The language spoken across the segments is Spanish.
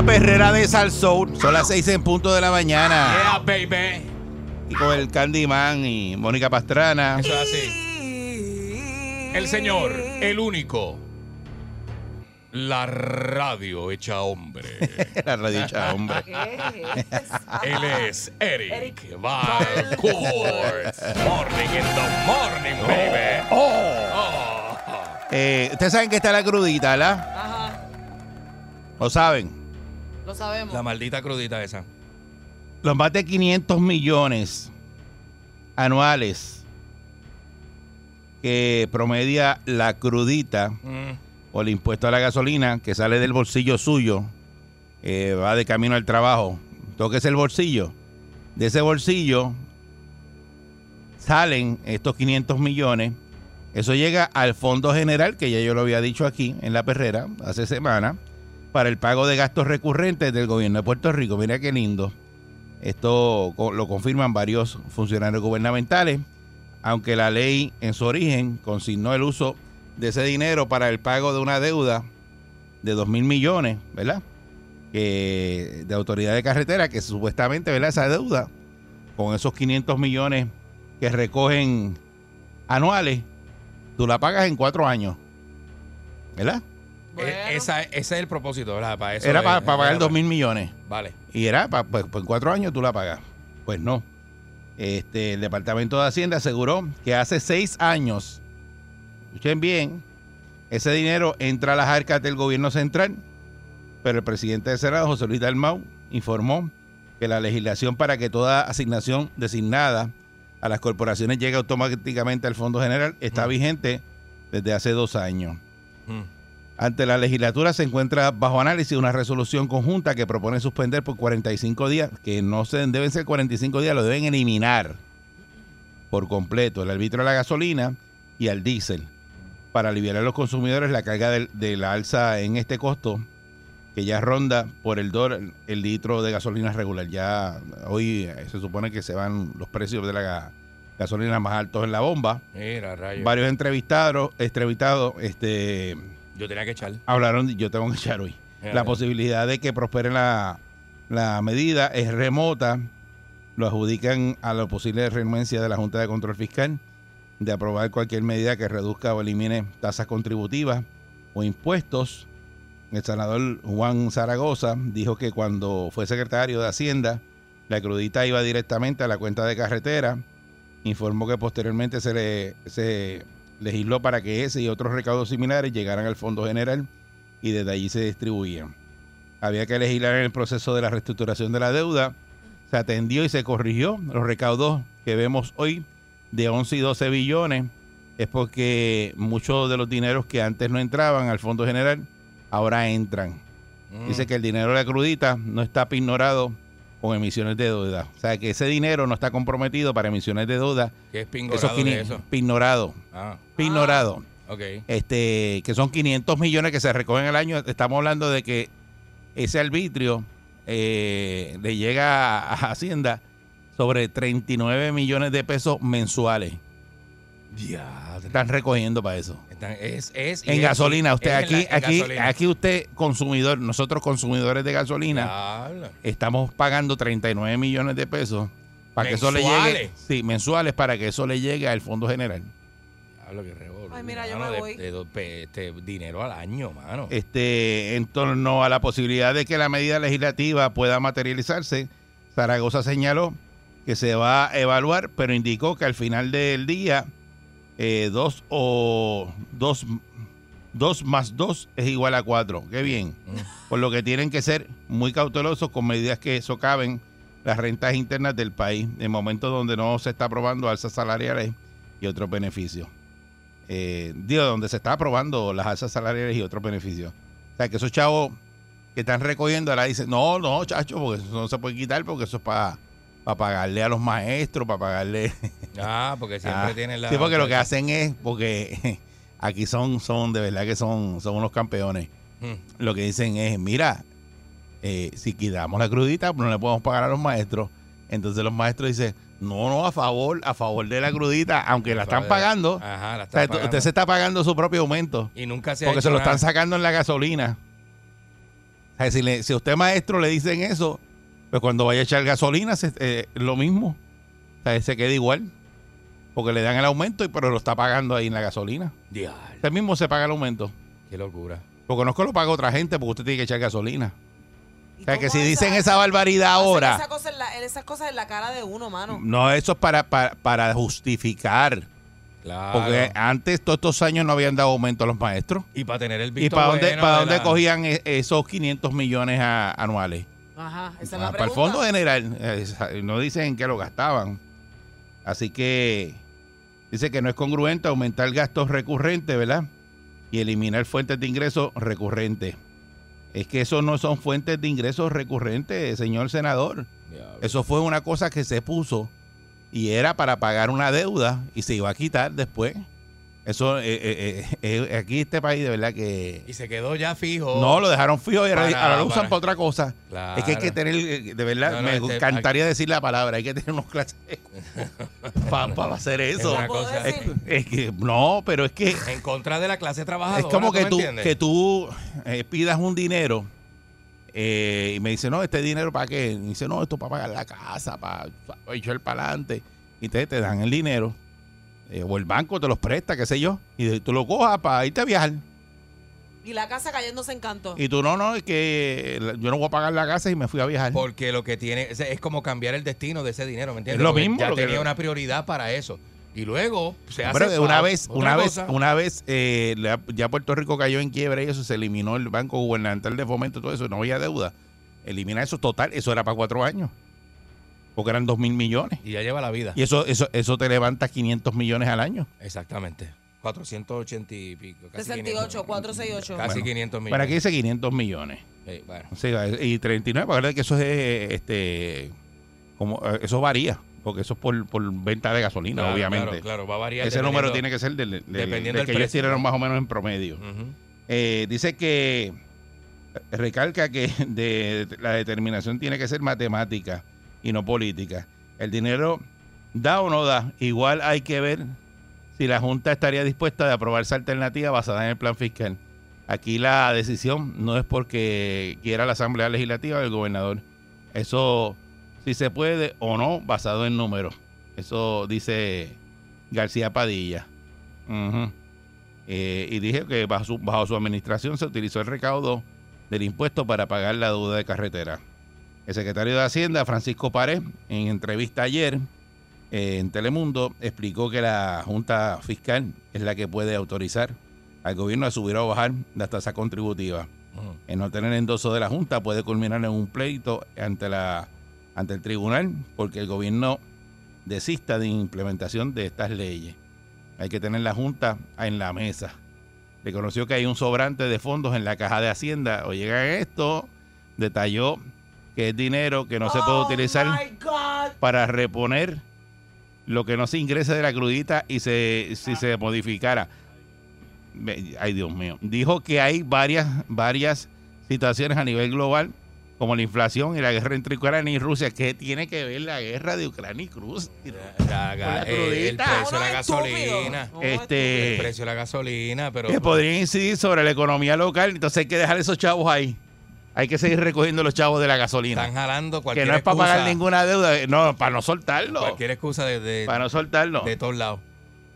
La perrera de Salsoul. Son las seis en punto de la mañana. Yeah, baby. Y con el Candyman y Mónica Pastrana. Eso es así. El señor, el único. La radio hecha hombre. La radio hecha, hombre. Él es Eric Valcourt. Morning in the morning, baby. Oh. Eh, Ustedes saben que está la crudita, ¿verdad? Ajá, ¿Lo saben? Lo sabemos. La maldita crudita esa. Los más de 500 millones anuales que promedia la crudita Mm. o el impuesto a la gasolina que sale del bolsillo suyo, eh, va de camino al trabajo, toque el bolsillo. De ese bolsillo salen estos 500 millones. Eso llega al Fondo General, que ya yo lo había dicho aquí en La Perrera hace semana, para el pago de gastos recurrentes del gobierno de Puerto Rico. Mira qué lindo. Esto lo confirman varios funcionarios gubernamentales, aunque la ley en su origen consignó el uso de ese dinero para el pago de una deuda de 2 mil millones, ¿verdad? De autoridad de carretera, que supuestamente, ¿verdad? Esa deuda, con esos 500 millones que recogen anuales, tú la pagas en cuatro años, ¿verdad? Bueno. E- esa, ese es el propósito, ¿verdad? Para eso Era es- para, pagar era 2 mil millones. Vale. Y era, pa- pues, pues, en cuatro años tú la pagas. Pues no. Este, el Departamento de Hacienda aseguró que hace seis años, escuchen bien, ese dinero entra a las arcas del gobierno central, pero el presidente del Senado, José Luis Dalmau, informó que la legislación para que toda asignación designada a las corporaciones llegue automáticamente al Fondo General está vigente desde hace dos años. Mm. Ante la legislatura se encuentra bajo análisis una resolución conjunta que propone suspender por 45 días, que no se deben ser 45 días, lo deben eliminar por completo, el arbitrio a la gasolina y al diésel, para aliviar a los consumidores la carga de, la alza en este costo, que ya ronda por el dólar el litro de gasolina regular. Ya hoy eh, se supone que se van los precios de la ga- gasolina más altos en la bomba. Mira. Varios entrevistados, entrevistados, este Yo tenía que echar. hablaron, yo tengo que echar hoy, Ya, la ya. posibilidad de que prospere la, la medida es remota, lo adjudican a la posible renuencia de la Junta de Control Fiscal de aprobar cualquier medida que reduzca o elimine tasas contributivas o impuestos. El senador Juan Zaragoza dijo que cuando fue secretario de Hacienda, la crudita iba directamente a la cuenta de carretera. Informó que posteriormente se, le, se legisló para que ese y otros recaudos similares llegaran al Fondo General y desde allí se distribuían. Había que legislar en el proceso de la reestructuración de la deuda. Se atendió y se corrigió. Los recaudos que vemos hoy de 11 y 12 billones es porque muchos de los dineros que antes no entraban al Fondo General ahora entran. Mm. Dice que el dinero de la crudita no está pignorado con emisiones de deuda. O sea, que ese dinero no está comprometido para emisiones de deuda. ¿Qué es de 500 eso? pignorado. Ah, Pignorado. ok. Este, que son 500 millones que se recogen al año. Estamos hablando de que ese arbitrio eh, le llega a Hacienda sobre 39 millones de pesos mensuales. Ya. Están recogiendo para eso. Están- es, es, En es- gasolina, usted es aquí, la- aquí, gasolina. aquí usted consumidor, nosotros consumidores de gasolina, estamos pagando 39 millones de pesos para que eso le llegue, ¿Mensuales? sí, mensuales para que eso le llegue al Fondo General. Diablo, qué revolú, Ay, mira, yo mano, me voy. de este, dinero al año, mano. Este, en torno a la posibilidad de que la medida legislativa pueda materializarse, Zaragoza señaló que se va a evaluar, pero indicó que al final del día, eh, dos o dos, dos más dos es igual a cuatro. Qué bien. Por lo que tienen que ser muy cautelosos con medidas que socaven las rentas internas del país en momentos donde no se está aprobando alzas salariales y otros beneficios. Eh, digo, donde se está aprobando las alzas salariales y otros beneficios. O sea, que esos chavos que están recogiendo ahora dicen, no, no, chacho, porque eso no se puede quitar porque eso es para pagarle a los maestros, para pagarle... Ah, porque siempre Ah, tienen la. Sí, porque lo que hacen es, porque aquí son, son de verdad que son, son unos campeones. Hmm. Lo que dicen es, mira, eh, si quitamos la crudita, no le podemos pagar a los maestros. Entonces los maestros dicen, no, no, a favor, a favor de la crudita, aunque la están pagando. Ajá, la O sea, están pagando. usted se está pagando su propio aumento. Y nunca se ha Porque se lo nada. están sacando en la gasolina. O sea, si, le- si a usted maestro le dicen eso, pues cuando vaya a echar gasolina se- eh, lo mismo. O sea, se queda igual. Porque le dan el aumento, y pero lo está pagando ahí en la gasolina. Diablo, Usted mismo se paga el aumento. qué locura. Porque conozco lo paga otra gente porque usted tiene que echar gasolina. ¿Y O sea, que si dicen esa- esa barbaridad ahora, Esas cosas, en la, esas cosas en la cara de uno, mano. no, eso es para, para, para justificar. Claro. Porque antes, todos estos años, no habían dado aumento a los maestros. y para tener el ¿Y visto para dónde, bueno para de dónde la- cogían e- esos 500 millones a- anuales? Ajá, esa es Ah, la para el. Fondo General. No dicen en qué lo gastaban. Así que dice que no es congruente aumentar gastos recurrentes, ¿verdad? Y eliminar fuentes de ingresos recurrentes. Es que eso no son fuentes de ingresos recurrentes, señor senador. Eso fue una cosa que se puso y era para pagar una deuda y se iba a quitar después. Eso, eh, eh, eh, aquí este país de verdad que... Y se quedó ya fijo. No, lo dejaron fijo y ahora, Para- ahora lo usan para- para otra cosa. Claro. Es que hay que tener, de verdad, No, no, me este- encantaría decir la palabra, hay que tener unos clases para hacer eso. Es una ¿Puedo cosa- Es, decir? es que, no, pero es que En contra de la clase trabajadora. es como que tú, entiendes? que tú eh, pidas un dinero eh, y me dice, no, este dinero para qué? Y dice, no, esto para pagar la casa, para, para echar para adelante. Y te, te dan el dinero. Eh, o el banco te los presta, qué sé yo. Y tú lo cojas para irte a viajar. Y la casa cayéndose en canto. Y tú, no, no, es que yo no voy a pagar la casa y me fui a viajar. Porque lo que tiene es, es como cambiar el destino de ese dinero, ¿me entiendes? Es lo Porque mismo, Ya lo que- tenía una prioridad para eso. Y luego se hace. Pero una vez, una vez, una vez, eh, la- ya Puerto Rico cayó en quiebra y eso se eliminó el Banco Gubernamental de Fomento, todo eso, no había deuda. Elimina eso total, eso era para cuatro años. Porque eran dos mil millones. Y ya lleva la vida. Y eso, eso, eso te levanta 500 millones al año. Exactamente. 480 y pico. Casi 68, 500. 468. Casi Bueno, 500 millones. Para aquí dice 500 millones. Sí, bueno. O sea, y 39, para ver que eso es, eh, este, como, eh, eso varía. Porque eso es por, por venta de gasolina, Claro, obviamente. Claro, claro, va a variar. Ese número tiene que ser del, del- dependiendo del que ellos precio, tiraron más o menos en promedio. Eh, dice que recalca que de, la determinación tiene que ser matemática y no política. El dinero da o no da. Igual hay que ver si la Junta estaría dispuesta a aprobar esa alternativa basada en el plan fiscal. Aquí la decisión no es porque quiera la Asamblea Legislativa o el gobernador. Eso si se puede o no basado en números. Eso dice García Padilla. Eh, y dije que bajo su, bajo su administración se utilizó el recaudo del impuesto para pagar la deuda de carretera. El secretario de Hacienda, Francisco Pared, en entrevista ayer eh, en Telemundo, explicó que la Junta Fiscal es la que puede autorizar al gobierno a subir o bajar la tasa contributiva. Ujú. El no tener endoso de la Junta puede culminar en un pleito ante, la, ante el tribunal porque el gobierno desista de implementación de estas leyes. Hay que tener la Junta en la mesa. Reconoció que hay un sobrante de fondos en la caja de Hacienda. O llega esto, detalló que es dinero que no se puede Oh, utilizar para reponer lo que no se ingrese de la crudita y se, si se modificara. Ay, Dios mío. Dijo que hay varias, varias situaciones a nivel global, como la inflación y la guerra entre Ucrania y Rusia. ¿Qué tiene que ver la guerra de Ucrania y Rusia? La la eh, el precio de la gasolina. Este- El precio de la gasolina, pero. Que podrían incidir sobre la economía local. Entonces hay que dejar esos chavos ahí. Hay que seguir recogiendo los chavos de la gasolina. Están jalando Que cualquier no es para pagar ninguna deuda. No, para no soltarlo. Cualquier excusa de, de, Para no soltarlo. de todos lados.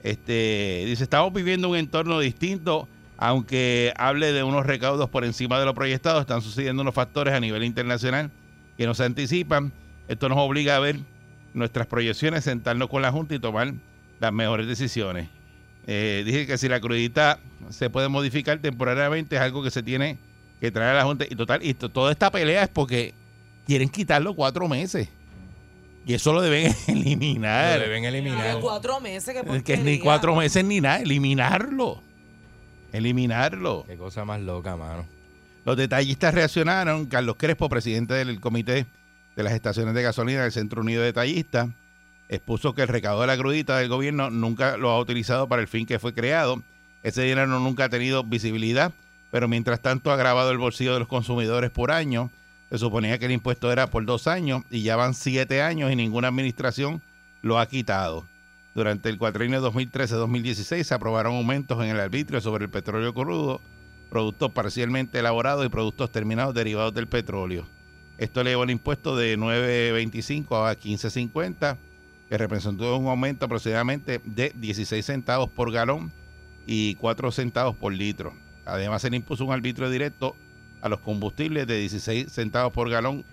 Este, dice, estamos viviendo un entorno distinto, aunque hable de unos recaudos por encima de lo proyectado, están sucediendo unos factores a nivel internacional que nos anticipan. Esto nos obliga a ver nuestras proyecciones, sentarnos con la Junta y tomar las mejores decisiones. Eh, dije que si la crudita se puede modificar temporariamente es algo que se tiene que traer a la Junta. Y total, y to- toda esta pelea es porque quieren quitarlo cuatro meses. Y eso lo deben eliminar. Lo deben eliminar. Cuatro meses, que Es que ni cuatro meses ni nada, eliminarlo. Eliminarlo. Qué cosa más loca, mano. Los detallistas reaccionaron. Carlos Crespo, presidente del comité de las estaciones de gasolina del Centro Unido de Detallistas, expuso que el recaudo de la crudita del gobierno nunca lo ha utilizado para el fin que fue creado. Ese dinero nunca ha tenido visibilidad, pero mientras tanto ha agravado el bolsillo de los consumidores por año. Se suponía que el impuesto era por dos años y ya van siete años y ninguna administración lo ha quitado. Durante el cuatrienio 2013-2016 se aprobaron aumentos en el arbitrio sobre el petróleo crudo, productos parcialmente elaborados y productos terminados derivados del petróleo. Esto elevó el impuesto de 9.25 a 15.50, que representó un aumento aproximadamente de 16 centavos por galón y 4 centavos por litro. Además, se le impuso un arbitrio directo a los combustibles de 16 centavos por galón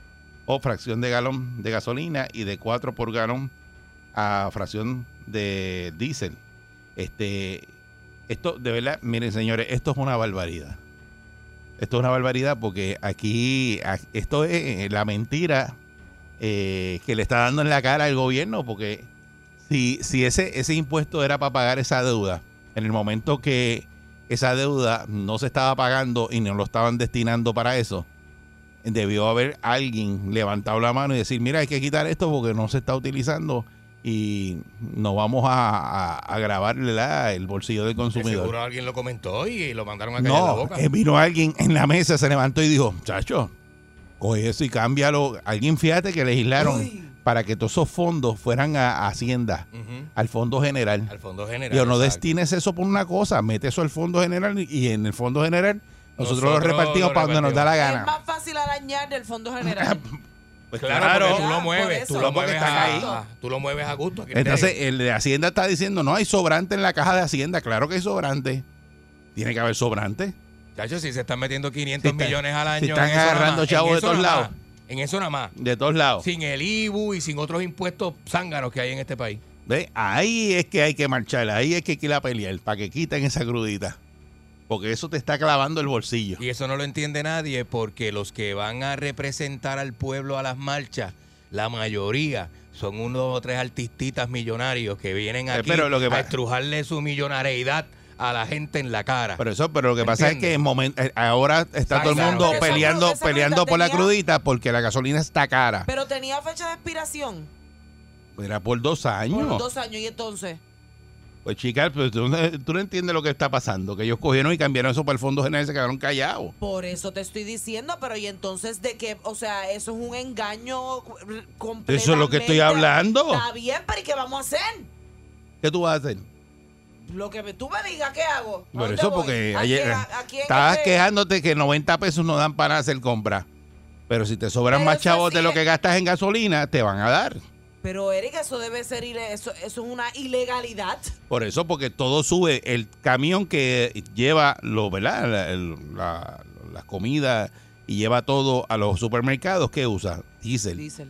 o fracción de galón de gasolina y de 4 por galón a fracción de diésel. Este, esto, de verdad, miren señores, esto es una barbaridad. Esto es una barbaridad porque aquí, esto es la mentira eh, que le está dando en la cara al gobierno, porque si, si ese, ese impuesto era para pagar esa deuda, en el momento que esa deuda no se estaba pagando y no lo estaban destinando para eso, debió haber alguien levantado la mano y decir, mira, hay que quitar esto porque no se está utilizando y no vamos a, a, la- el bolsillo del De consumidor. seguro alguien lo comentó y lo mandaron a callar la No, boca. eh, vino alguien en la mesa, se levantó y dijo, chacho, coge eso y cámbialo. Alguien, fíjate que legislaron Uy. Para que todos esos fondos fueran a, a Hacienda, al Fondo General. Al fondo general. Digo, no exacto. destines eso por una cosa, mete eso al Fondo General y- en el Fondo General nosotros, lo repartimos lo para donde nos da la Es gana. más fácil arañar del fondo general. Pues Claro, porque tú lo por mueves, tú lo mueves a, ahí. a- tú lo mueves a gusto. aquí Entonces, el de Hacienda está diciendo, no hay sobrante en la caja de Hacienda. Claro que hay sobrante. Tiene que haber sobrante. Chacho, si se están metiendo 500 Si está- millones al año. si están en eso nada agarrando chavos de todos lados. En eso nada más. De todos lados. Sin el IBU y sin otros impuestos zánganos que hay en este país. ¿Ve? Ahí es que hay que marchar, ahí es que hay que ir a pelear para que quiten esa crudita. Porque eso te está clavando el bolsillo. Y eso no lo entiende nadie porque los que van a representar al pueblo a las marchas, la mayoría son unos o tres artistitas millonarios que vienen Eh, aquí pero lo que a estrujarle su millonaridad a la gente en la cara. Pero eso, pero lo que pasa es que en eh, ahora está todo el Claro. mundo Pero peleando, esa peleando por la crudita porque la gasolina está cara. Pero tenía fecha de expiración Era por dos años. por dos años y entonces. Pues chicas, pues, tú, no- tú no entiendes lo que está pasando. Que ellos cogieron y cambiaron eso para el Fondo General y se quedaron callados. Por eso te estoy diciendo, pero y entonces de que, o sea, eso es un engaño completo. Eso es lo que estoy hablando. Está bien, pero ¿y qué vamos a hacer? ¿Qué tú vas a hacer? Lo que me- tú me digas, ¿qué hago? ¿A Por dónde eso, porque ¿A ayer a- quién estabas este- quejándote que 90 pesos no dan para hacer compra. Pero si te sobran Pero más chavos de lo que gastas en gasolina, te van a dar. Pero Eric, eso debe ser eso, eso es una ilegalidad. Por eso, porque todo sube. El camión que lleva lo, ¿verdad? La- la- las comidas y lleva todo a los supermercados, ¿qué usa? Diésel. Diesel.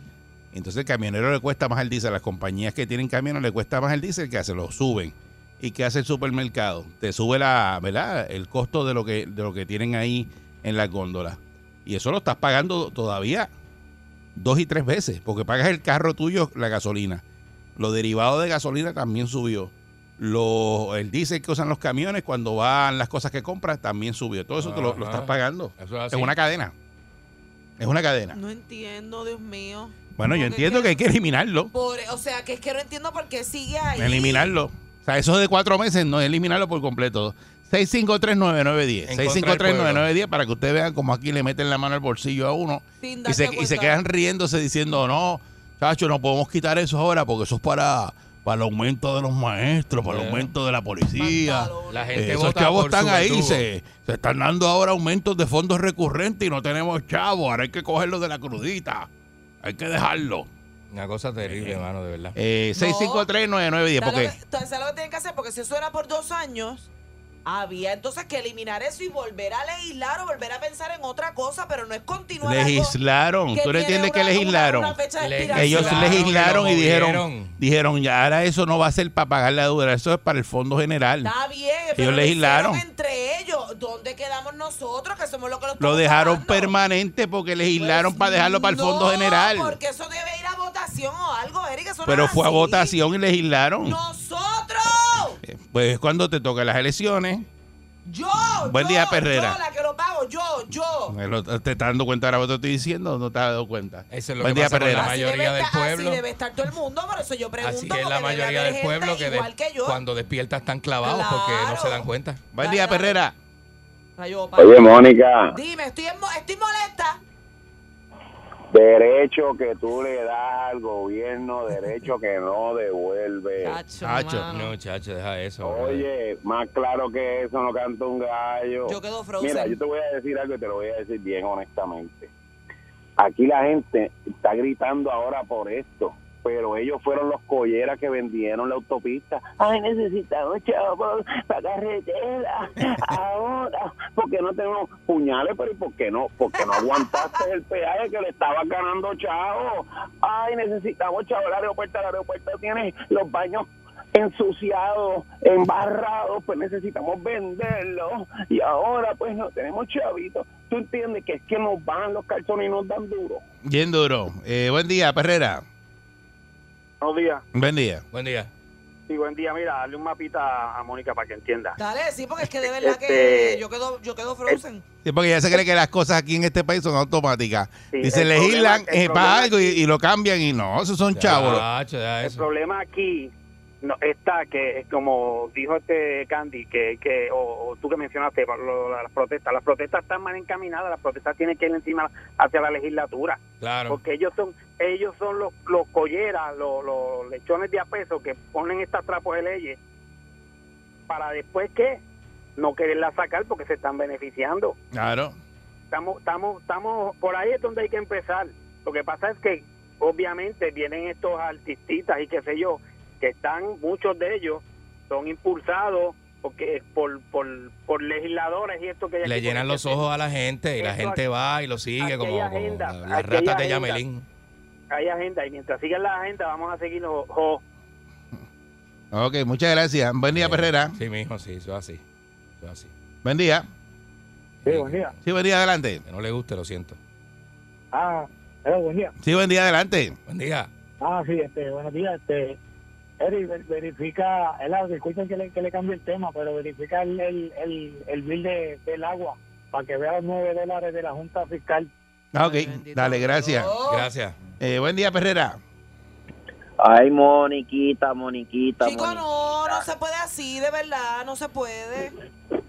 Entonces el camionero le cuesta más el diésel. A las compañías que tienen camiones le cuesta más el diésel que hace, lo suben. ¿Y qué hace el supermercado? Te sube la, ¿verdad? el costo de lo que, de lo que tienen ahí en las góndolas. Y eso lo estás pagando todavía dos y tres veces, porque pagas el carro tuyo, la gasolina. Lo derivado de gasolina también subió. Lo, el diésel que usan los camiones cuando van las cosas que compras también subió. Todo eso te lo, estás pagando. Eso es una cadena. Es una cadena. No entiendo, Dios mío. Bueno, yo entiendo que hay que eliminarlo. Por- o sea, que es que no entiendo por qué sigue ahí. Eliminarlo. O sea, eso de cuatro meses, no, eliminarlo por completo. 6539910. En contra del 6539910 para que ustedes vean cómo aquí le meten la mano al bolsillo a uno y se, y se quedan riéndose diciendo, no, chacho, no podemos quitar eso ahora porque eso es para, para el aumento de los maestros, para el aumento de la policía. La gente Esos chavos están ahí, se, se están dando ahora aumentos de fondos recurrentes y no tenemos chavos. Ahora hay que cogerlo de la crudita. Hay que dejarlo. Una cosa terrible, hermano, de verdad. Eh, 6539910, ¿Sabes porque entonces, ¿sabes lo que tienen que hacer? Porque si eso era por dos años, había entonces que eliminar eso y volver a legislar o volver a pensar en otra cosa, pero no es continuar legislaron. ¿Tú no entiendes que una- legislaron? una. Ellos legislaron y dijeron, dijeron, ya ahora eso no va a ser para pagar la deuda, eso es para el fondo general. Está bien, pero lo legislaron. entre ellos. ¿Dónde quedamos nosotros? Que somos los que lo Lo dejaron pagando? permanente porque legislaron Pues para dejarlo para el fondo general. porque eso debe votación o algo, Eric. Eso no Pero fue a votación y legislaron. ¡Nosotros! Eh, Pues cuando te tocan las elecciones, Yo, Buen yo, día, Perrera. Yo, la que lo pago, yo, yo. eh, te estás dando cuenta ahora lo que te estoy diciendo, no te has dado cuenta. Eso es lo Buen que día, pasa con la Perrera. mayoría debe del estar, pueblo. Así debe estar todo el mundo, por eso yo pregunto. Así es la mayoría del gente pueblo que, de- igual que yo. cuando despierta están clavados porque no se dan cuenta. Buen día, dale. Perrera. Oye, Mónica, Dime, estoy, estoy molesta. Derecho que tú le das al gobierno, derecho que no devuelve. Chacho. No, chacho, deja eso. Oye, más claro que eso no canta un gallo. Yo quedo frozen. Mira, yo te voy a decir algo y te lo voy a decir bien honestamente. Aquí la gente está gritando ahora por esto, pero ellos fueron los colleras que vendieron la autopista. Ay, necesitamos chavos para carretera ahora, porque no tenemos puñales, pero ¿y por qué no? Porque no aguantaste el peaje que le estabas ganando chavo. Ay, necesitamos chavos el aeropuerto, el aeropuerto tiene los baños ensuciados, embarrados, pues necesitamos venderlos y ahora pues no tenemos chavitos. ¿Tú entiendes que es que nos van los calzones y nos dan duro? Bien duro. Eh, buen día, Perrera. Buenos días. Buen día. Buen día. Sí, buen día. Mira, dale un mapita a Mónica para que entienda. Dale, sí, porque es que de verdad que Este- yo quedo, yo quedo frozen. Sí, porque ya se cree que las cosas aquí en este país son automáticas. Sí, Dice, el legislan el eh, para algo y, y lo cambian y no, esos son chavos. Chacho, deja El eso. problema aquí no, está que, como dijo este Candy, que, que o, o tú que mencionaste, lo- las protestas, las protestas están mal encaminadas, las protestas tienen que ir encima hacia la legislatura. Claro. porque ellos son ellos son los, los colleras, los, los lechones de a peso que ponen estas trapos de leyes para después que no quererla sacar porque se están beneficiando. Claro. Estamos estamos estamos por ahí es donde hay que empezar. Lo que pasa es que obviamente vienen estos artistas y qué sé yo, que están muchos de ellos son impulsados porque por por, por legisladores y esto que Le llenan los ojos a la gente y la gente va y lo sigue como, hay como agenda, las aquí hay ratas de. Yamelín. hay agenda y mientras siga la agenda vamos a seguir los jo- Ok, muchas gracias. Buen día, Eh, Perrera. Sí, mijo, sí, eso es así. Eso es así. Buen día. Sí, buen día. Sí, buen día, adelante. Que no le guste, lo siento. Ah, hello, buen día. Sí, buen día, adelante. Buen día. Ah, sí, este, buenos días. Este, Verifica, el agua, disculpen que le, que le cambie el tema, pero verifica el, el, el, el bill de, del agua para que vea los 9 dólares de la Junta Fiscal. Ah, ok, dale, gracias. Gracias. Eh, buen día, Perrera. Ay, Moniquita, Moniquita, Chico, Moniquita. no, no se puede así, de verdad, no se puede.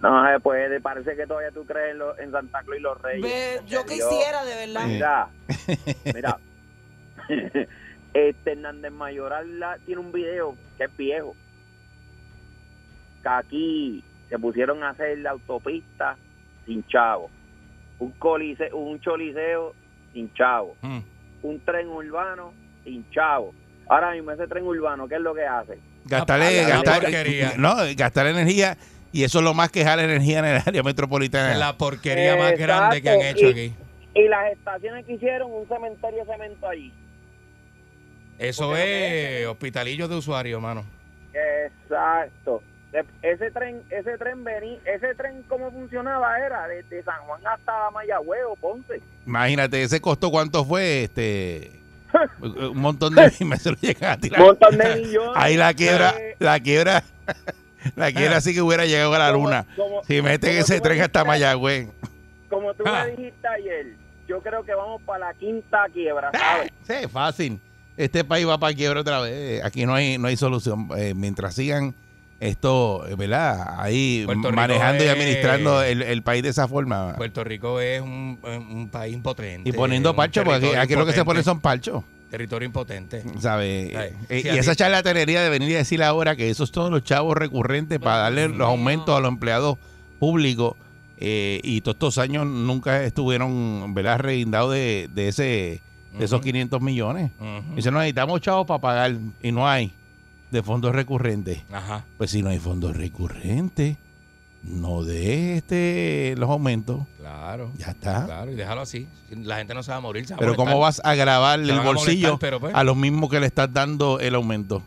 No se puede, parece que todavía tú crees en, lo- en Santa Claus y los Reyes. Ve, yo quisiera, de verdad. Mira, mira. este Hernández Mayoral la- tiene un video que es viejo. Que aquí se pusieron a hacer la autopista sin chavo. Un, coliseo, un choliseo sin chavo. Mm. Un tren urbano sin chavo. Ahora mismo ese tren urbano, ¿qué es lo que hace? Gastarle, gastar, porquería. no, gastar energía y eso es lo más que jala energía en el área metropolitana. Es la porquería más Exacto, grande que han hecho y- aquí. Y las estaciones que hicieron, un cementerio de cemento allí. Eso es hospitalillo de usuario, mano. Exacto. Ese tren, ese tren vení, ese tren cómo funcionaba era desde San Juan hasta Mayagüez o Ponce. Imagínate, ese costó cuánto fue, este, un montón de me se lo llegan a tirar. Un montón de millones. Ahí la quiebra, Eh, la quiebra, la quiebra sí que hubiera llegado a la como- luna. como- Si meten como ese tren me hasta Mayagüez. Como tú Ah. me dijiste ayer, yo creo que vamos para la quinta quiebra, ¿sabes? Sí, fácil. Este país va para quiebra otra vez. Aquí no hay no hay solución. Eh, mientras sigan esto, eh, ¿verdad? Ahí Puerto Rico manejando y es- administrando el, el país de esa forma. Puerto Rico es un, un país impotente. y poniendo parchos, porque aquí, lo que se pone son parchos. Territorio impotente. ¿Sabes? Ay, Eh, sí, y a esa charlatanería de venir y decir ahora que esos son los chavos recurrentes para darle los aumentos a los empleados públicos eh, y todos estos años nunca estuvieron, ¿verdad?, reguindados de, de ese de esos 500 millones. Dice, no necesitamos chavos para pagar y no hay de fondos recurrentes. Ajá. Pues si no hay fondos recurrentes, no de este los aumentos. Claro. Ya está. Claro, y déjalo así. La gente no se va a morir. se va a Pero ¿cómo vas a grabar el a bolsillo molestar, pero pues. a los mismos que le estás dando el aumento?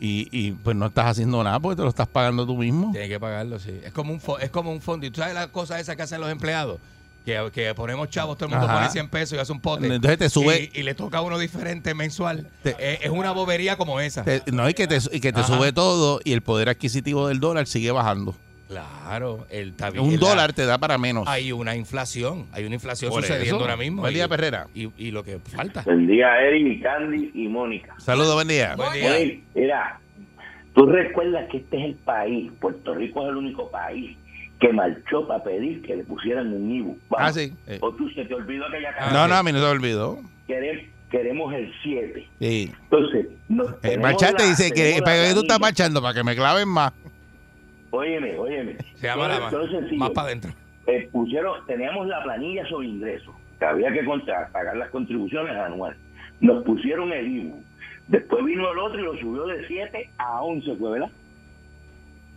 Y, y pues no estás haciendo nada porque te lo estás pagando tú mismo. Tienes que pagarlo, sí. Es como un, es como un fondo. ¿Y tú sabes las cosas esas que hacen los empleados? Que, que ponemos chavos, todo el mundo Ajá. pone 100 pesos y hace un pote. Entonces te sube- Y, y le toca a uno diferente mensual. Te- Eh, es una bobería como esa. Te- no, y que te, y que te sube todo y el poder adquisitivo del dólar sigue bajando. Claro. El, Un la- dólar te da para menos. Hay una inflación. Hay una inflación Por sucediendo eso. ahora mismo. Buen día, Perrera. Y, y lo que falta. Buen día, Eric, Candy y Mónica. Saludos, buen día. Buen día. Mira, tú recuerdas que este es el país, Puerto Rico es el único país que marchó para pedir que le pusieran un IBU. Vamos. Ah, sí. Eh, O tú se te olvidó aquella Ah, canción. no, no, a mí no se olvidó. Queremos, queremos el 7. Sí. Entonces, nos marcharte la- dice que para que tú estás marchando para que me claven más. Óyeme, óyeme. Se llama la sencillo. más para adentro. Eh, pusieron, teníamos la planilla sobre ingresos, que había que contra- pagar las contribuciones anuales. Nos pusieron el IBU. Después vino el otro y lo subió de 7 a 11, ¿fue verdad?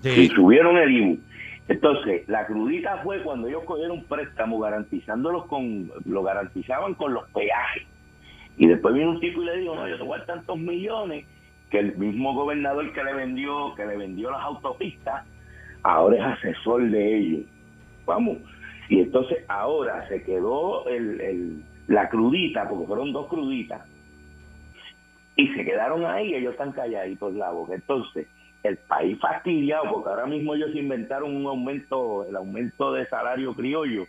Y Sí. subieron el IBU. Entonces, la crudita fue cuando ellos cogieron un préstamo garantizándolos con, lo garantizaban con los peajes. Y después vino un tipo y le dijo, no, yo te voy a tantos millones que el mismo gobernador que le vendió, que le vendió las autopistas, ahora es asesor de ellos. Vamos. Y entonces ahora se quedó el, el- la crudita, porque fueron dos cruditas, y se quedaron ahí, ellos están calladitos la boca. Entonces, el país fastidiado, porque ahora mismo ellos inventaron un aumento, el aumento de salario criollo,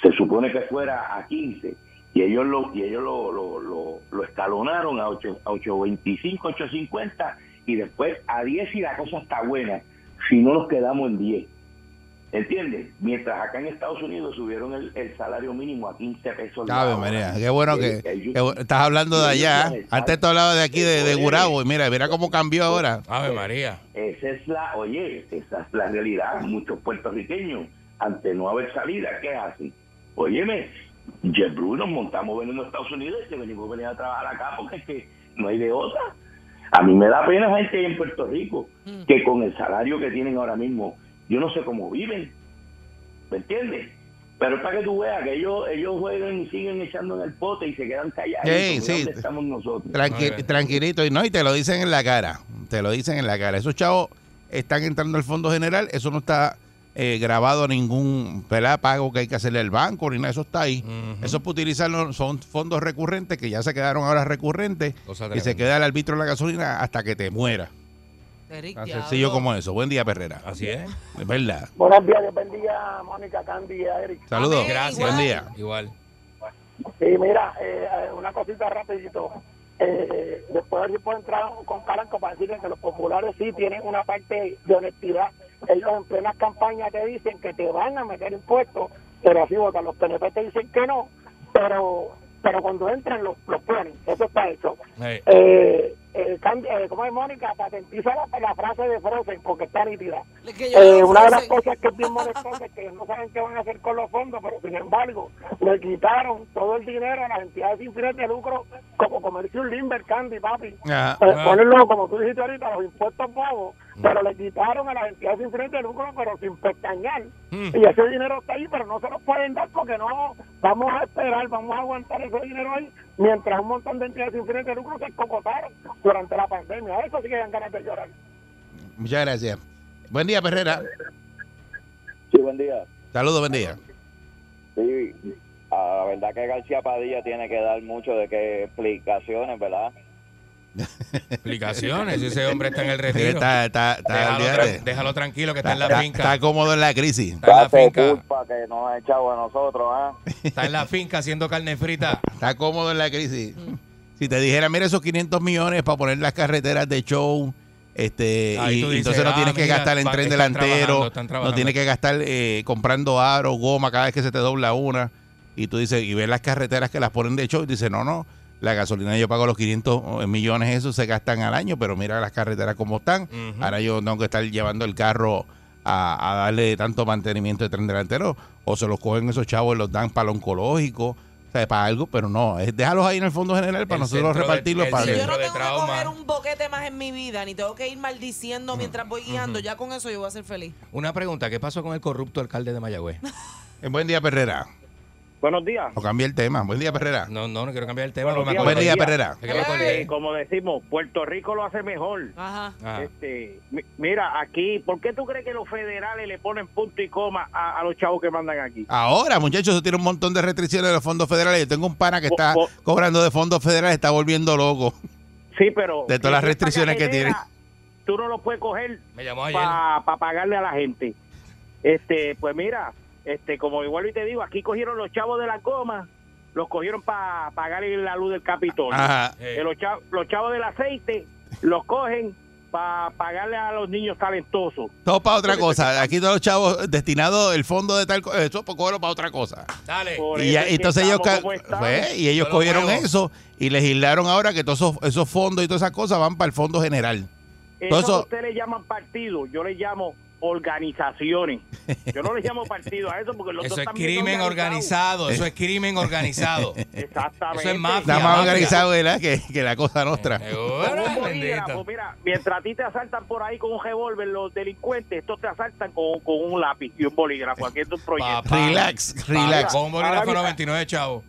se supone que fuera a 15, y ellos lo, y ellos lo, lo, lo, lo escalonaron a 8, a 8.25, 8.50, y después a 10 y la cosa está buena, si no nos quedamos en 10. ¿Entiendes? Mientras acá en Estados Unidos subieron el, el salario mínimo a 15 pesos. hora. María, qué bueno que, Eh, que estás hablando de allá. Antes tú hablabas de aquí, de, de Gurabo. Y mira, mira cómo cambió ahora. Ave María. Esa es la, oye, esa es la realidad. Muchos puertorriqueños, ante no haber salida, ¿qué hacen? Óyeme, JetBlue nos montamos veniendo a Estados Unidos y que venimos a venir a trabajar acá porque es que no hay de otra. A mí me da pena gente en Puerto Rico que con el salario que tienen ahora mismo, yo no sé cómo viven. ¿Me entiendes? Pero es para que tú veas que ellos, ellos juegan y siguen echando en el pote y se quedan callados. Sí, Mira sí. dónde estamos nosotros. Tranqui- tranquilito. Y no, y te lo dicen en la cara. Te lo dicen en la cara. Esos chavos están entrando al Fondo General. Eso no está eh, grabado a ningún ¿verdad? pago que hay que hacerle al banco ni nada. Eso está ahí. Ujú. Eso es para utilizarlo. Son fondos recurrentes que ya se quedaron ahora recurrentes. Y se queda el arbitro de la gasolina hasta que te muera. Eric, Tan diablo. sencillo como eso. Buen día, Perrera. Así es. Es verdad. Buenos días, Dios bendiga Mónica, Candy y a Eric. Saludos. Amén, Gracias. igual. Buen día. Igual. Sí, mira, eh, una cosita rapidito. Eh, después yo puedo entrar con Caranco para decirle que los populares sí tienen una parte de honestidad. Ellos en plenas campañas te dicen que te van a meter impuestos, pero así votan. Los PNP te dicen que no, pero pero cuando entran los, los ponen. Eso está hecho. Hey. Eh, eh, eh, ¿Cómo es Mónica? Patentiza la, la frase de Frozen porque está nítida. Eh, una de las cosas que es bien molestosa es que no saben qué van a hacer con los fondos, pero sin embargo le quitaron todo el dinero a las entidades sin fines de lucro como Comercio Limber, Candy, papi. Ajá. Eh, Ah. ponerlo, como tú dijiste ahorita, los impuestos bobos, pero le quitaron a las entidades sin fines de lucro, pero sin pestañear. Mm. Y ese dinero está ahí, pero no se lo pueden dar porque no, vamos a esperar, vamos a aguantar ese dinero ahí, mientras un montón de entidades sin fines de lucro se cocotaron durante la pandemia. Eso sí que dan ganas de llorar. Muchas gracias. Buen día, Perrera. Sí, buen día. Saludos, buen día. Sí, la verdad que García Padilla tiene que dar mucho de qué explicaciones, ¿verdad? Explicaciones. Si ese hombre está en el retiro. Está, está, está, Déjalo, tra- déjalo tranquilo que está en la finca. está cómodo en la crisis. Está en la finca. culpa que nos ha echado a nosotros, ¿ah? Está en la finca haciendo carne frita. Está cómodo en la crisis. Si te dijera, mira esos 500 millones para poner las carreteras de show, este, Ahí y, tú y dices, entonces no ah, tienes que mira, gastar en tren delantero, trabajando, no tienes que gastar eh, comprando aro, goma cada vez que se te dobla una. Y tú dices, y ves las carreteras que las ponen de show, y dices, no, no, la gasolina yo pago los 500 millones, esos se gastan al año, pero mira las carreteras como están. Ujú. Ahora yo tengo que estar llevando el carro a, a darle tanto mantenimiento de tren delantero, o se los cogen esos chavos y los dan para lo oncológico. O sea, para algo, pero no, es déjalos ahí en el fondo general para El nosotros repartirlos para Si yo no tengo que coger un boquete más en mi vida, ni tengo que ir maldiciendo mientras voy guiando, ya con eso yo voy a ser feliz. Una pregunta, ¿qué pasó con el corrupto alcalde de Mayagüez? Eh, Buen día, Perrera. Buenos días. O cambia el tema. Buen día, Perrera. No, no, no quiero cambiar el tema. Buen día, día. Perrera. Eh, como decimos, Puerto Rico lo hace mejor. Ajá. Ajá. Este, mi- mira, aquí, ¿por qué tú crees que los federales le ponen punto y coma a, a los chavos que mandan aquí? Ahora, muchachos, eso tiene un montón de restricciones de los fondos federales. Yo tengo un pana que está cobrando de fondos federales, está volviendo loco. Sí, pero... De todas las restricciones que carretera, Tú no lo puedes coger Me llamó ayer. para pagarle a la gente. Este, pues mira, este, como igual y te digo, aquí cogieron los chavos de la coma, los cogieron para pagarle la luz del Capitolio. Ajá. Eh, los, chavos, los chavos del aceite los cogen para pagarle a los niños talentosos. Todo para otra cosa. Aquí todos los chavos destinados el fondo de tal cosa, eso pues para otra cosa. Dale. Por Y, ya- entonces ellos, pues, y ellos cogieron eso y legislaron ahora que todos esos, esos fondos y todas esas cosas van para el fondo general. Eso Todo eso- ustedes le llaman partido, yo le llamo organizaciones. Yo no le llamo partido a eso porque los Eso dos es están bien crimen organizados. organizado. Eso es crimen organizado. Exactamente. Eso es mafia. Está más mafia. organizado ¿verdad? Que, que la cosa nuestra. Seguro, Como un bendito. bolígrafo, mira, mientras a ti te asaltan por ahí con un revólver los delincuentes, estos te asaltan con, con un lápiz y un bolígrafo. Aquí es un proyecto. Papá. Relax, relax. Con un bolígrafo Ahora mira. 99, chavo.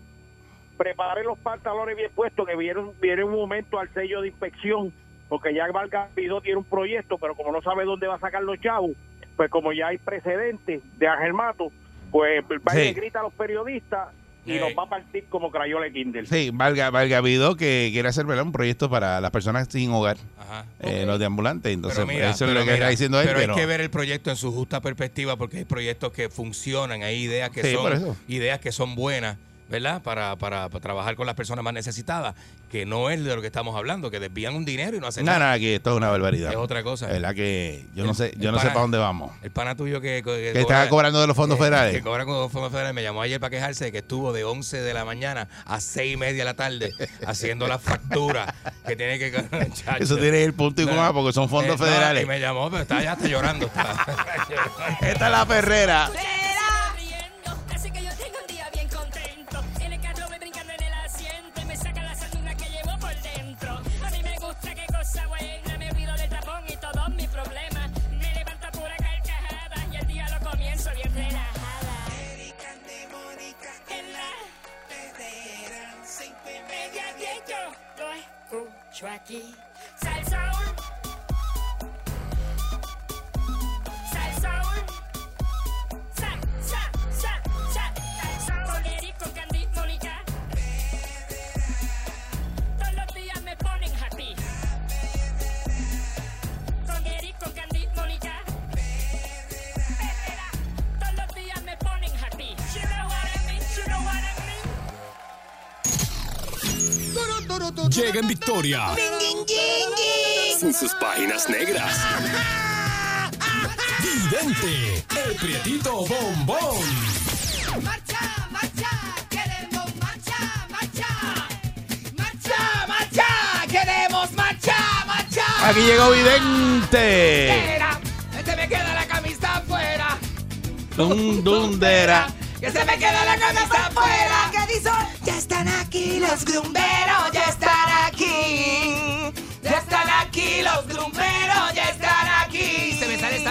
Preparé los pantalones bien puestos que vieron, viene un momento al sello de inspección, porque ya Vargas Pidó tiene un proyecto, pero como no sabe dónde va a sacar los chavos, pues como ya hay precedentes de Ángel Mato, pues va y Sí. le grita a los periodistas y nos va a partir como crayola Kindle. Sí, Valga, Valga Vidó que quiere hacer ¿verdad? un proyecto para las personas sin hogar, Ajá. eh, los de ambulantes. Entonces, mira, eso es lo que mira, está diciendo él. pero Pero, hay que ver el proyecto en su justa perspectiva porque hay proyectos que funcionan, hay ideas que Sí, son ideas que son buenas, ¿verdad? Para, para, para trabajar con las personas más necesitadas, que no es de lo que estamos hablando, que desvían un dinero y no hacen nada. no, aquí esto es una barbaridad. Es otra cosa. La verdad que yo no sé, yo no sé para dónde vamos. El pana tuyo que, que, Que estaba cobrando de los fondos que- federales. Que cobra con los fondos federales. Me llamó ayer para quejarse de que estuvo de 11 de la mañana a 6 y media de la tarde haciendo las facturas que tiene que. Eso tiene el punto y coma porque son fondos Eh, no, federales. y me llamó, pero está ya está llorando. está. Esta es la perrera. Yo lo Llega en victoria. En sus páginas negras. Vidente, el prietito bombón. Marcha, marcha, queremos marcha, marcha. Marcha, marcha, queremos marcha, marcha. Aquí llegó Vidente. Se me queda la camisa afuera. Dun, dundera. Que se me queda la camisa afuera. ¿Qué dice? Ya están aquí los grumberos,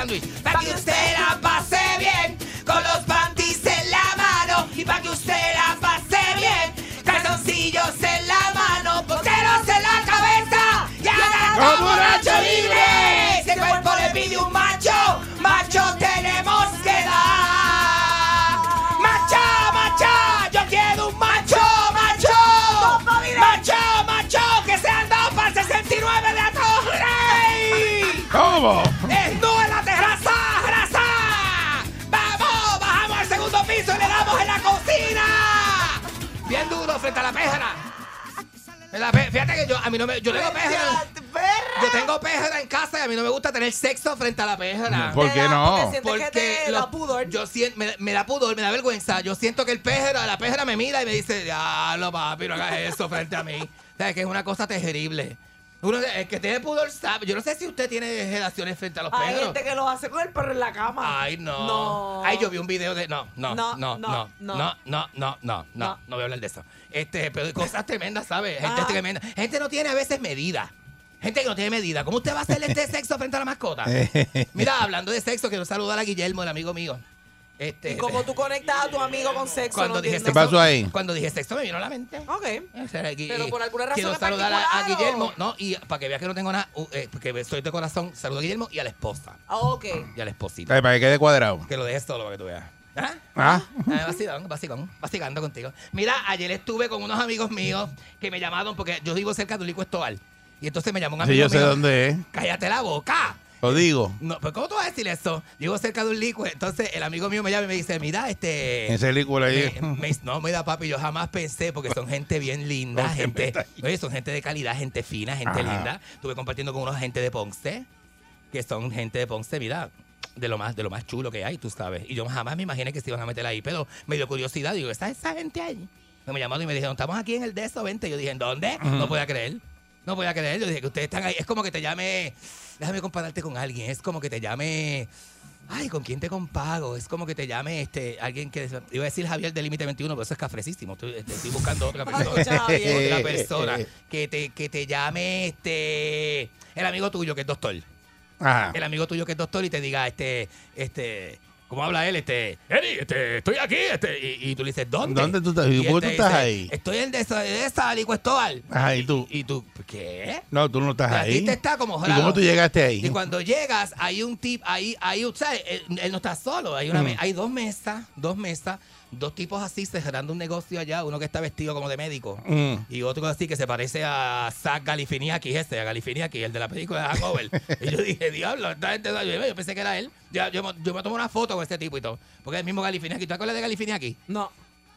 sándwich. Para que usted la pase bien, con los panties en la mano. Y para que usted la pase bien, calzoncillos en la mano, poteros en la cabeza. Y haga como un libre. Ese cuerpo le pide un macho, macho tenemos la pe- Fíjate que yo, a mí no me, yo tengo péjara. Yo tengo péjara en casa y a mí no me gusta tener sexo frente a la péjara. ¿Por qué no? Porque te lo- da pudor. Yo siento, me, me da pudor, me da vergüenza. Yo siento que el péjaro, la péjara me mira y me dice, diablo, papi, no hagas eso frente a mí. O sea, que es una cosa terrible. Uno de- el que tiene pudor sabe. Yo no sé si usted tiene relaciones frente a los Hay perros. gente que lo hace con el perro en la cama. Ay, no. No. Ay, yo vi un video de. No, no, no, No, no, no, no, no, no, no, no, no, no, voy a hablar de eso. Este, pero cosas tremendas, ¿sabes? Gente Ah. tremenda. Gente no tiene a veces medida. Gente que no tiene medida. ¿Cómo usted va a hacerle este sexo frente a la mascota? Mira, hablando de sexo, quiero saludar a Guillermo, el amigo mío. Este, ¿Y cómo tú conectas a tu amigo con sexo? cuando No dije. ¿Qué pasó ahí? Cuando dije sexo me vino a la mente. Ok. Pero Pero por alguna razón Quiero saludar a, ¿o? Guillermo, ¿no? Y para que vea que no tengo nada, uh, eh, porque soy de corazón, saludo a Guillermo y a la esposa. Ah, Ok. Y a la esposita. Ay, Para que quede cuadrado. Que lo dejes solo para que tú veas. ¿Ah? Ah. Ah, vacilón, vacilón, vacilando contigo. Mira, ayer estuve con unos amigos míos que me llamaron porque yo vivo cerca de Ulico Estoval. Y entonces me llamó un amigo Sí, yo sé mío. dónde es. Cállate la boca. Lo digo. No, pues ¿cómo tú vas a decir eso? Vivo cerca de un licue. Entonces el amigo mío me llama y me dice, mira, este... Esa película ahí. Me- me- no, mira, papi, yo jamás pensé, porque son gente bien linda, gente, oye, son gente de calidad, gente fina, gente Ajá. linda. Estuve compartiendo con unos gente de Ponce, que son gente de Ponce, mira, de lo más, de lo más chulo que hay, tú sabes. Y yo jamás me imaginé que se iban a meter ahí, pero me dio curiosidad, digo, ¿está esa gente ahí? Me llamaron y me dijeron, estamos aquí en el de eso 20. Yo dije, ¿en dónde? No podía creer. No podía creer. Yo dije que ustedes están ahí. Es como que te llame. Déjame compararte con alguien. Es como que te llame. Ay, ¿con quién te compago? Es como que te llame este alguien que. Iba a decir Javier del Límite 21, pero eso es cafrecísimo. Estoy, este, estoy buscando otra persona. Otra persona. Que te, que te llame este. El amigo tuyo que es doctor. Ajá. El amigo tuyo que es doctor y te diga, este. Este. ¿Cómo habla él? Este, Eri, este, estoy aquí, este, y, y tú le dices, ¿dónde? ¿Dónde tú estás? ¿Y por qué te tú estás dice, ahí? Estoy en de esa, de esa. Ajá, ¿y tú? Y tú, ¿qué? No, tú no estás ti ahí. te está como ¿Y cómo tú llegaste ahí? Y cuando llegas, hay un tip, ahí, hay, ¿sabes? Él, él no está solo, hay, una, Mm. hay dos mesas, dos mesas, dos tipos así cerrando un negocio allá, uno que está vestido como de médico. Mm. Y otro así que se parece a Zach Galifiniaki, ese, a Galifiniaki, el de la película de Hangover. y yo dije, diablo, esta gente, yo, yo pensé que era él. Yo, yo, me- yo me tomo una foto con ese tipo y todo. Porque es el mismo Galifiniaki. ¿Tú acuerdas de Galifiniaki? No.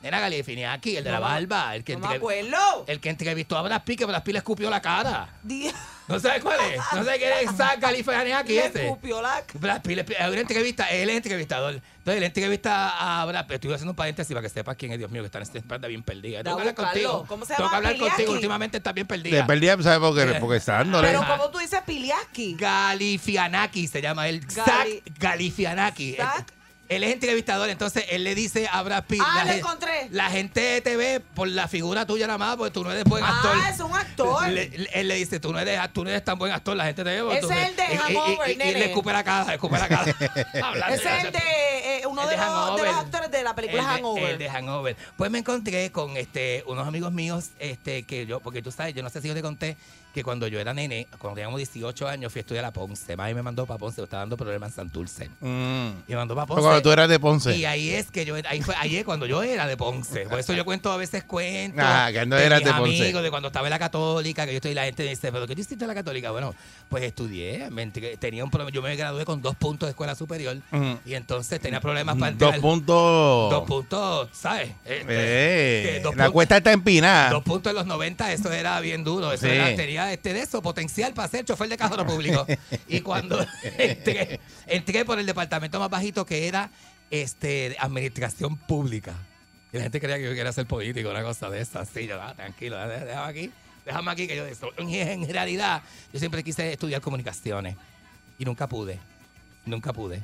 Era Galifiniaki, el de la barba. El que, No me que- acuerdo. el que entrevistó a Brad Pitt, que Brad Pitt le escupió la cara. ¿No sabes cuál es? ¿No sabes quién es Zach Galifiniaki Le ese? escupió la- Brad Pitt, le- hay una entrevista, él es el entrevistador. Entonces, él entrevista a Brad Pitt. Estoy haciendo un paréntesis para que sepas quién es, Dios mío, que está en esta espalda bien perdida. Tengo que hablar buscarlo. contigo. ¿Cómo se Tengo llama? que hablar Piliaki. contigo. Últimamente está bien Te perdida. perdí, ¿sabes por qué? Porque está dándole. Pero como tú dices Piliaski. Galifianaki se llama él. Zach Gali- Galifianaki. Zach. Él es entrevistador, entonces él le dice a Brad Pitt. Ah, la lo encontré. La gente te ve por la figura tuya nada más, porque tú no eres buen actor. Ah, es un actor. Le- le- él le dice, tú no, eres, tú no eres tan buen actor, la gente te ve. porque Ese tú- es el de y- y- Hangover, y- y, le escupe la cara, le escupe la cara. Ese es el de eh, uno El de, de los, de Hangover. los actores de la película el de, Hangover. el de Hangover. Pues me encontré con este unos amigos míos, este, que yo, porque tú sabes, yo no sé si yo te conté que cuando yo era nene, cuando teníamos 18 años, fui a estudiar a Ponce. Mami me mandó para Ponce, me estaba dando problemas en Santurce. Mm. Y me mandó para Ponce. cuando tú eras de Ponce. Y ahí es que yo, ahí fue, ahí es cuando yo era de Ponce. Por eso yo cuento a veces cuentos. Ah, que no de eras mis de Ponce. amigos, de cuando estaba en la católica, que yo estoy y la gente dice, ¿pero qué tú hiciste en la católica? Bueno, pues estudié, me tenía un problema, yo me gradué con dos puntos de escuela superior Ujú. y entonces tenía problemas para Dos entrar. puntos. Dos puntos, ¿sabes? Este, Eh, dos la puntos- cuesta está empinada. Dos puntos en los 90, eso era bien duro. Eso Sí. era- tenía este de eso, potencial para ser chofer de cajero público. y cuando entré, entré por el departamento más bajito que era este administración pública. Y la gente creía que yo quería ser político, una cosa de esas. Sí, yo, ah, tranquilo, dé- déjame aquí, déjame aquí que yo de eso. En realidad, yo siempre quise estudiar comunicaciones y nunca pude. Nunca pude.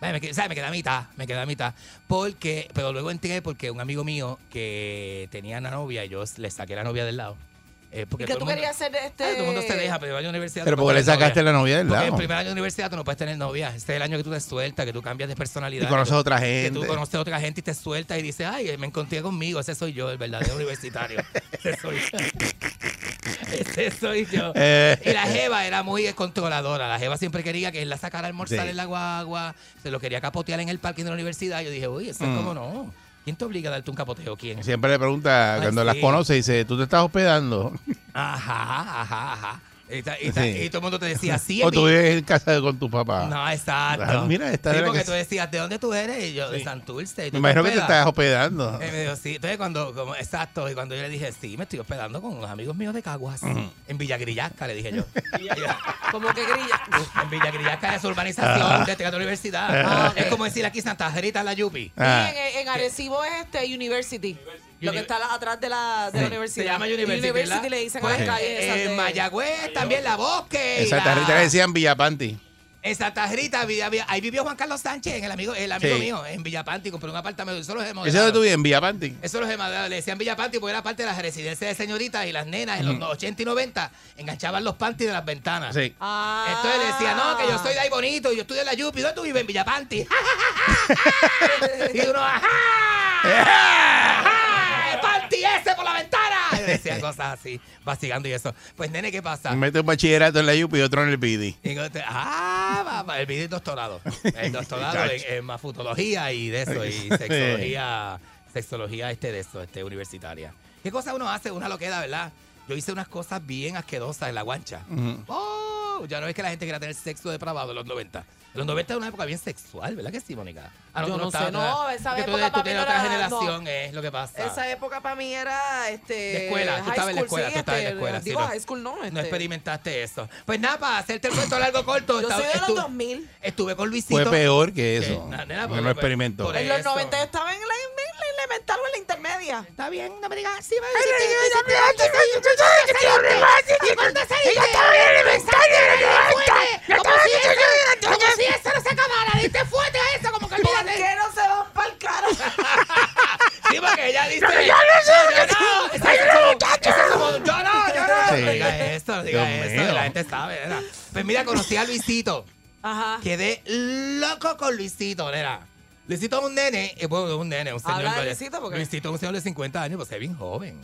Me quedé, ¿sabes? Me quedé a mitad, me quedé a mitad. Porque, pero luego entré porque un amigo mío que tenía una novia, yo le saqué la novia del lado. Eh, porque ¿Y que tú mundo- querías ser este? Ay, todo el mundo se deja, pero el año de universidad. Pero porque le sacaste la novia del Porque en lado. el primer año de universidad tú no puedes tener novia. Este es el año que tú te sueltas, que tú cambias de personalidad. Y conoces que tú- otra Que gente. tú conoces a otra gente y te sueltas y dices, ay, me encontré conmigo, ese soy yo, el verdadero universitario. Ese soy yo. Ese soy yo. Eh. Y la Jeva era muy controladora. La Jeva siempre quería que él la sacara a almorzar Sí. en la guagua, se lo quería capotear en el parking de la universidad. Yo dije, uy, eso Mm. es como no. ¿Quién te obliga a darte un capoteo? ¿Quién? Siempre le pregunta, cuando las sí. conoce, dice, ¿tú te estás hospedando? Ajá, ajá, ajá. Y, ta- y ta- Sí. y todo el mundo te decía, sí, ¿O tú vives en casa con tu papá? No, exacto. Ah, mira, esta sí, porque que- tú decías, ¿de dónde tú eres? Y yo, de. Santurce. ¿Y tú Me imagino que te estás hospedando. Me dijo, sí. Entonces, cuando, como, exacto, y cuando yo le dije, sí, me estoy hospedando con unos amigos míos de Caguas, en Villa Grillasca, le dije yo. Como que grilla. en Villa Grillasca es urbanización de Teatro Universidad. Ah. Es como decir aquí Santa Rita la Yupi. Ah. Y en, en Arecibo es este University. Lo que está la- atrás de la, de la universidad. Se llama University, ¿verdad? le dicen Pues, a las calles esas En de- Mayagüez también la Bosque. Esa tarrita le decían Villapanti. En Santa Rita, Villa- Villa- ahí vivió Juan Carlos Sánchez, en el amigo, el amigo Sí. mío, en Villapanti, compró un apartamento. Eso los ¿Ese es donde tú vives? ¿En Villapanti? Eso los hemos le decían Villapanti porque era parte de las residencias de señoritas y las nenas en los 80 y 90 enganchaban los panties de las ventanas. Sí. Ah. Entonces le decía, no, que yo soy de ahí bonito, yo estudio en la Yupi, ¿dónde tú vives? En Villapanti. y uno, ¡ajá! ¡Ajá! ¡El panty ese por la ventana! Y decía cosas así, vacilando y eso. Pues, nene, ¿qué pasa? Mete un bachillerato en la UP y otro en el. Y te- ah, papá, el video es doctorado. El doctorado en, en mafutología y de eso, y sexología, sexología este de eso, este universitaria. ¿Qué cosa uno hace? Una loquera, ¿verdad? Yo hice unas cosas bien asquerosas en la guancha. Oh, ya no es que la gente quiera tener sexo depravado en los 90. Los 90 era una época bien sexual, ¿verdad que sí, Mónica? Ah, Yo tú no sé, no, esa porque tú, época tú para mí tienes no otra era- generación, es lo que pasa. Esa época para mí era este de escuela, tú estabas en la escuela, sí, tú estabas en la este, escuela. sí, Digo, no. high school no. No este. experimentaste eso. Pues nada, para hacerte el cuento largo corto. Yo estaba- soy de los estu- 2000. Estuve con Luisito. Fue peor que Que, eso. na- nena, que por- no experimentó. por En los eso. 90 yo estaba en la, en la elemental o en la intermedia. Está bien, no me digas 90. Como si eso, como si eso no se acabara. Diste fuerte a eso, como que ¿Por olvídate. qué no se van para el caro? Sí, porque ella dice. Pero yo no sé lo que yo no, tú- eso Ay, es no, como- muchacho. eso es como, Yo no, yo no. Sí. No digas esto, no digas Dios esto. mío. La gente sabe, ¿verdad? Pues mira, conocí a Luisito. Ajá. Quedé loco con Luisito, nena. Luisito es un nene, eh, bueno, un nene, un señor. Habla de. Luisito, porque- Luisito es un señor de 50 años, pues es bien joven.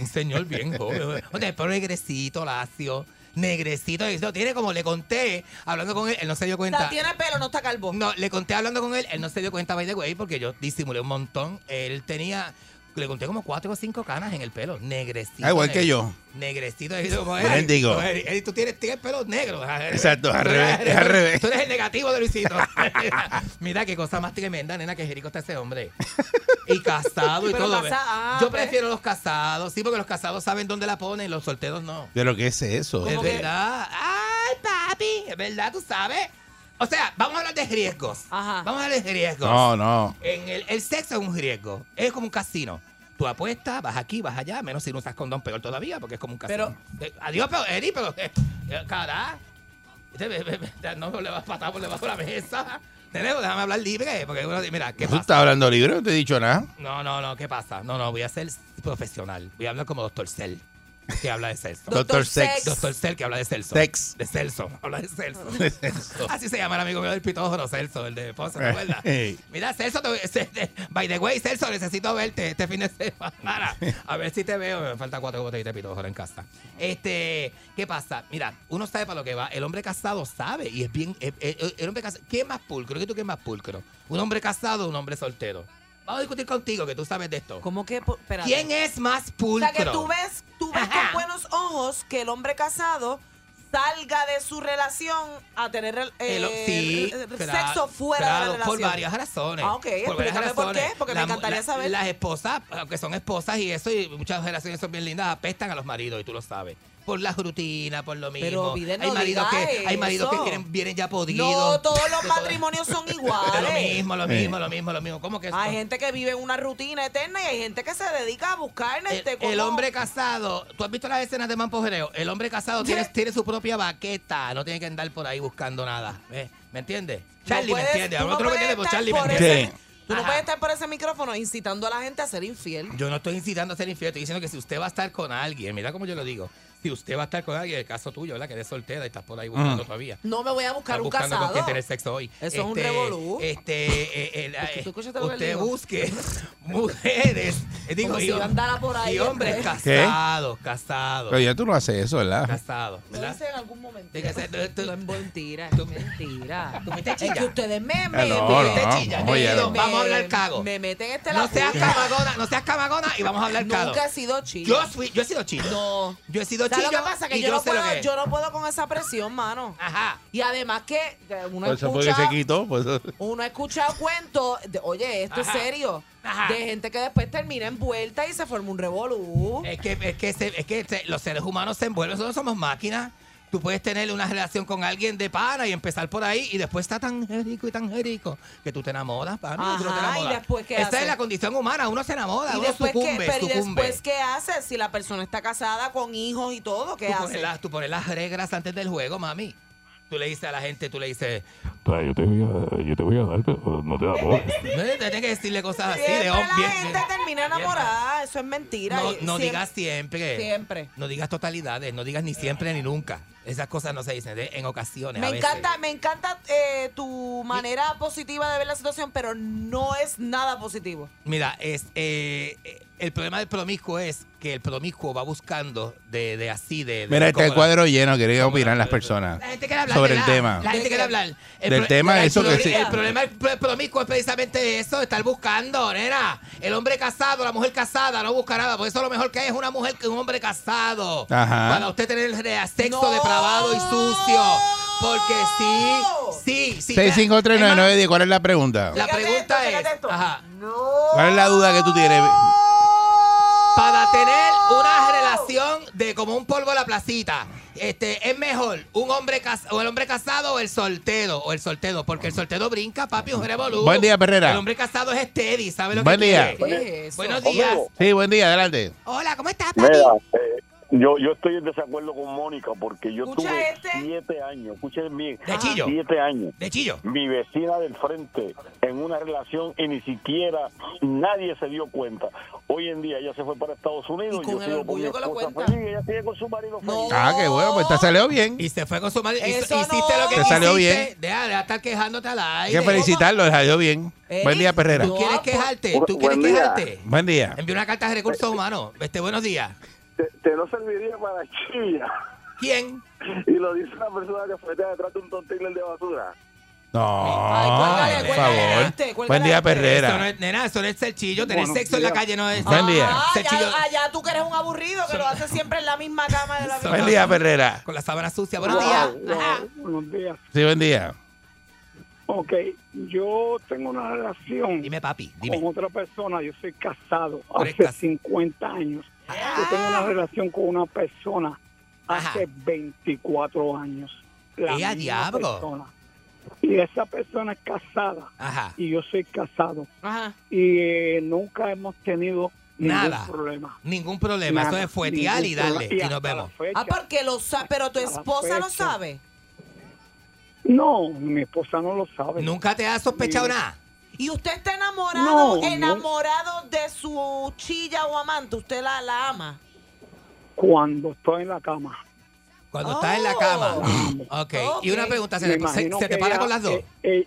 Un señor bien joven. Oye, el pelo negrecito, lacio, negrecito, negrecito. Tiene como le conté, hablando con él, él no se dio O cuenta. sea, tiene pelo, no está calvo. No, le conté hablando con él, él no se dio cuenta, by the way, porque yo disimulé un montón. Él tenía, le conté como cuatro o cinco canas en el pelo, negrecito. Ah, igual que yo. Negrecito, negrecito, como Bien, él. digo. Como él. Él, Tú tienes, tienes pelo negro. Exacto, al revés, eres- al revés. Tú eres el negativo de Luisito. Mira qué cosa más tremenda, nena, que jerico está ese hombre. Y casado y Pero todo. casa- ah, yo prefiero los casados, sí, porque los casados saben dónde la ponen, los solteros no. ¿Pero qué es eso? Es verdad. Ay, papi, es verdad, tú sabes. O sea, vamos a hablar de riesgos. Ajá. Vamos a hablar de riesgos. No, no. En el, el sexo es un riesgo. Es como un casino. Tú apuestas, vas aquí, vas allá, menos si no usas condón, peor todavía, porque es como un casino. Eh, adiós, pero, Eri, pero, eh, eh, cara. Este, No le vas a patar por debajo de la mesa. Nene, déjame hablar libre, porque uno, mira, ¿qué ¿Tú pasa? estás hablando libre? No te he dicho nada. No, no, no, ¿qué pasa? No, no, voy a ser profesional. Voy a hablar como doctor Cell, que habla de sexo. Doctor Sex. Doctor Cell, que habla de Celso. Sex. De Celso, habla de Celso. De Celso. Así se llama el amigo mío del pitójoro, Celso, el de Ponce, ¿te acuerdas? Ey. Mira, Celso, te- se- te- by the way, Celso, necesito verte este fin de semana. A ver si te veo. Me faltan cuatro botellitas de pitójoro en casa. Este, ¿qué pasa? Mira, uno sabe para lo que va. El hombre casado sabe y es bien. El, el- el hombre casado, ¿qué es más pulcro? ¿Qué tú qué es más pulcro? ¿Un hombre casado o un hombre soltero? Vamos a discutir contigo, que tú sabes de esto. ¿Cómo que? espérate. ¿Quién es más O pulcro? sea, que tú ves, ves Ajá. con buenos ojos que el hombre casado salga de su relación a tener El- eh, sí, el claro, sexo fuera de la relación. por varias razones. Ah, ok, por qué, porque me encantaría la- saber. Las esposas, aunque son esposas y eso, y muchas relaciones son bien lindas, apestan a los maridos y tú lo sabes. Por las rutinas, por lo mismo. Pero, Biden, no hay maridos diga que hay maridos que vienen, ya podidos. No, todos los matrimonios son iguales. Lo mismo, lo Sí. mismo, lo mismo, lo mismo. ¿Cómo que eso? Hay gente que vive en una rutina eterna y hay gente que se dedica a buscar el, este el cómo- hombre casado, tú has visto las escenas de Mampojereo, el hombre casado tiene, tiene su propia baqueta, no tiene que andar por ahí buscando nada. ¿Me entiendes? No Charlie puedes- me entiende, tú a no otro me puedes entiende, pero Charlie me por entiende. Tú no Ajá. puedes estar por ese micrófono incitando a la gente a ser infiel. Yo no estoy incitando a ser infiel, estoy diciendo que si usted va a estar con alguien, mira cómo yo lo digo, si usted va a estar con alguien, el caso tuyo, ¿verdad? Que eres soltera y estás por ahí buscando Mm. todavía. No me voy a buscar un buscando con casado. quién tener sexo hoy. Eso es un revolú. Este, eh, eh, la- ¿Tú- tú eh, usted busque mujeres, eh, digo, Como y, si andara por ahí, y hombres hombre. casados, casados, Pero ya tú no haces eso, ¿verdad? casados, Lo hice en algún momento. Tiene que ser- tú- es mentira, es mentira. Tú fuiste Es que ustedes me, Ah, me, no, me- no, vamos a hablar cago. Me meten este No seas camagona, no seas camagona y vamos a hablar cago. Nunca he sido chilla. Yo, fui, yo he sido chillo. No. Yo he sido ¿Sabes lo que pasa? Que y yo, no sé lo puedo, que es. yo no puedo con esa presión, mano. Ajá. Y además que uno eso que escucha, se quitó. Pues, uno ha escuchado cuentos, de, oye, esto Ajá. es serio, Ajá. de gente que después termina envuelta y se forma un revolú. Es que, es que, se- es que se- los seres humanos se envuelven, nosotros somos máquinas. Tú puedes tener una relación con alguien de pana y empezar por ahí y después está tan rico y tan rico que tú te enamoras, pana. tú no te Ajá, ¿y enamoras. después qué Esa hace? es la condición humana, uno se enamora, ¿Y uno después qué? sucumbe, Pero ¿y después qué haces si la persona está casada con hijos y todo? ¿Qué tú, hace? pones las, tú pones las reglas antes del juego, mami. Tú le dices a la gente, tú le dices, yo te voy a, yo te voy a dar, pero no te enamores. no, tienes que decirle cosas así. Siempre de la hom- bien- gente bien- termina enamorada, eso es mentira. No, y no siempre- digas siempre. Siempre. No digas totalidades, no digas ni siempre ni nunca. Esas cosas no se dicen de- en ocasiones. a Me veces. encanta, me encanta eh, tu manera positiva de ver la situación, pero no es nada positivo. Mira, es, eh, eh, el problema del promiscuo es que el promiscuo va buscando de, de así, de... de Mira, está el la- cuadro lleno, quería opinar las personas La gente quiere hablar sobre el tema. La gente quiere hablar. El Del tema, el eso que sí. El problema del promiscuo es precisamente eso, estar buscando, nena. El hombre casado, la mujer casada, no busca nada. Por eso lo mejor que hay es una mujer que un hombre casado. Ajá. Para usted tener re- sexo No. depravado y sucio. Porque sí, sí, sí. 6539910, ¿cuál es la pregunta? La Fíjate pregunta esto, es, ¿Cuál es la duda que tú tienes? para tener de como un polvo a la placita, este, es mejor un hombre cas- o el hombre casado o el soltero o el soltero, porque el soltero brinca, papi, un revolú. Buen día, Perrera. El hombre casado es steady, ¿sabe lo Buen que día. quiere? ¿Qué es eso? Buenos días. Sí, buen día, adelante. Hola, ¿cómo estás, papi? Mira, eh, yo, yo estoy en desacuerdo con Mónica porque yo Escucha tuve este. siete años, escuchen bien, De chillo. siete años. De chillo. Mi vecina del frente en una relación y ni siquiera nadie se dio cuenta. Hoy en día ella se fue para Estados Unidos Y con yo el sigo orgullo mi que lo cuenta. feliz, ella sigue con su marido No. feliz. Ah, qué bueno, pues te salió bien. Y se fue con su Eso Hiciste no. lo que Te salió bien. Deja de estar quejándote al Hay aire. que felicitarlo, le salió bien. Ey, Buen día, Perrera. ¿Tú quieres No, quejarte? ¿Tú quieres buen día. quejarte? Buen día. Envía una carta de recursos humanos. Este, buenos días. Te, te no serviría para chilla. ¿Quién? Y lo dice una persona que fue detrás de un tontiler de basura. No, Ay, cuélgale, por cuélgale favor. este, cuélgale Buen día, este. Eso no Perrera. es, nena, eso no es ser chillo. Tener Buenos sexo en la días. calle no es. Buen día. Ah, chillo allá, allá tú que eres un aburrido que lo haces siempre en la misma cama de la misma Buen día, Perrera. con la sábana sucia. Buenos días. Ajá. Buenos días. Sí, buen día. Ok, yo tengo una relación Dime, papi, dime. con otra persona. Yo soy casado Tú eres hace cas- 50 años. Yo tengo una relación con una persona Ajá. hace 24 años. La ¡Eh, a misma diablo! persona. Y esa persona es casada Ajá. y yo soy casado. Ajá. Y eh, nunca hemos tenido ningún Nada. problema. Ningún problema. Eso Nada, es fuetear y ningún darle. problema. Y nos hasta la vemos. fecha- Ah, porque lo sabe, pero tu esposa lo fecha. sabe. No, mi esposa no lo sabe. Nunca te has sospechado nada. ¿Y usted está enamorado, No, no. enamorado de su chilla o amante? ¿Usted la, la ama? Cuando estoy en la cama. Cuando estás en la cama. Ok. Y una pregunta, ¿se, te- se- se te que para ella, con las dos? eh, eh,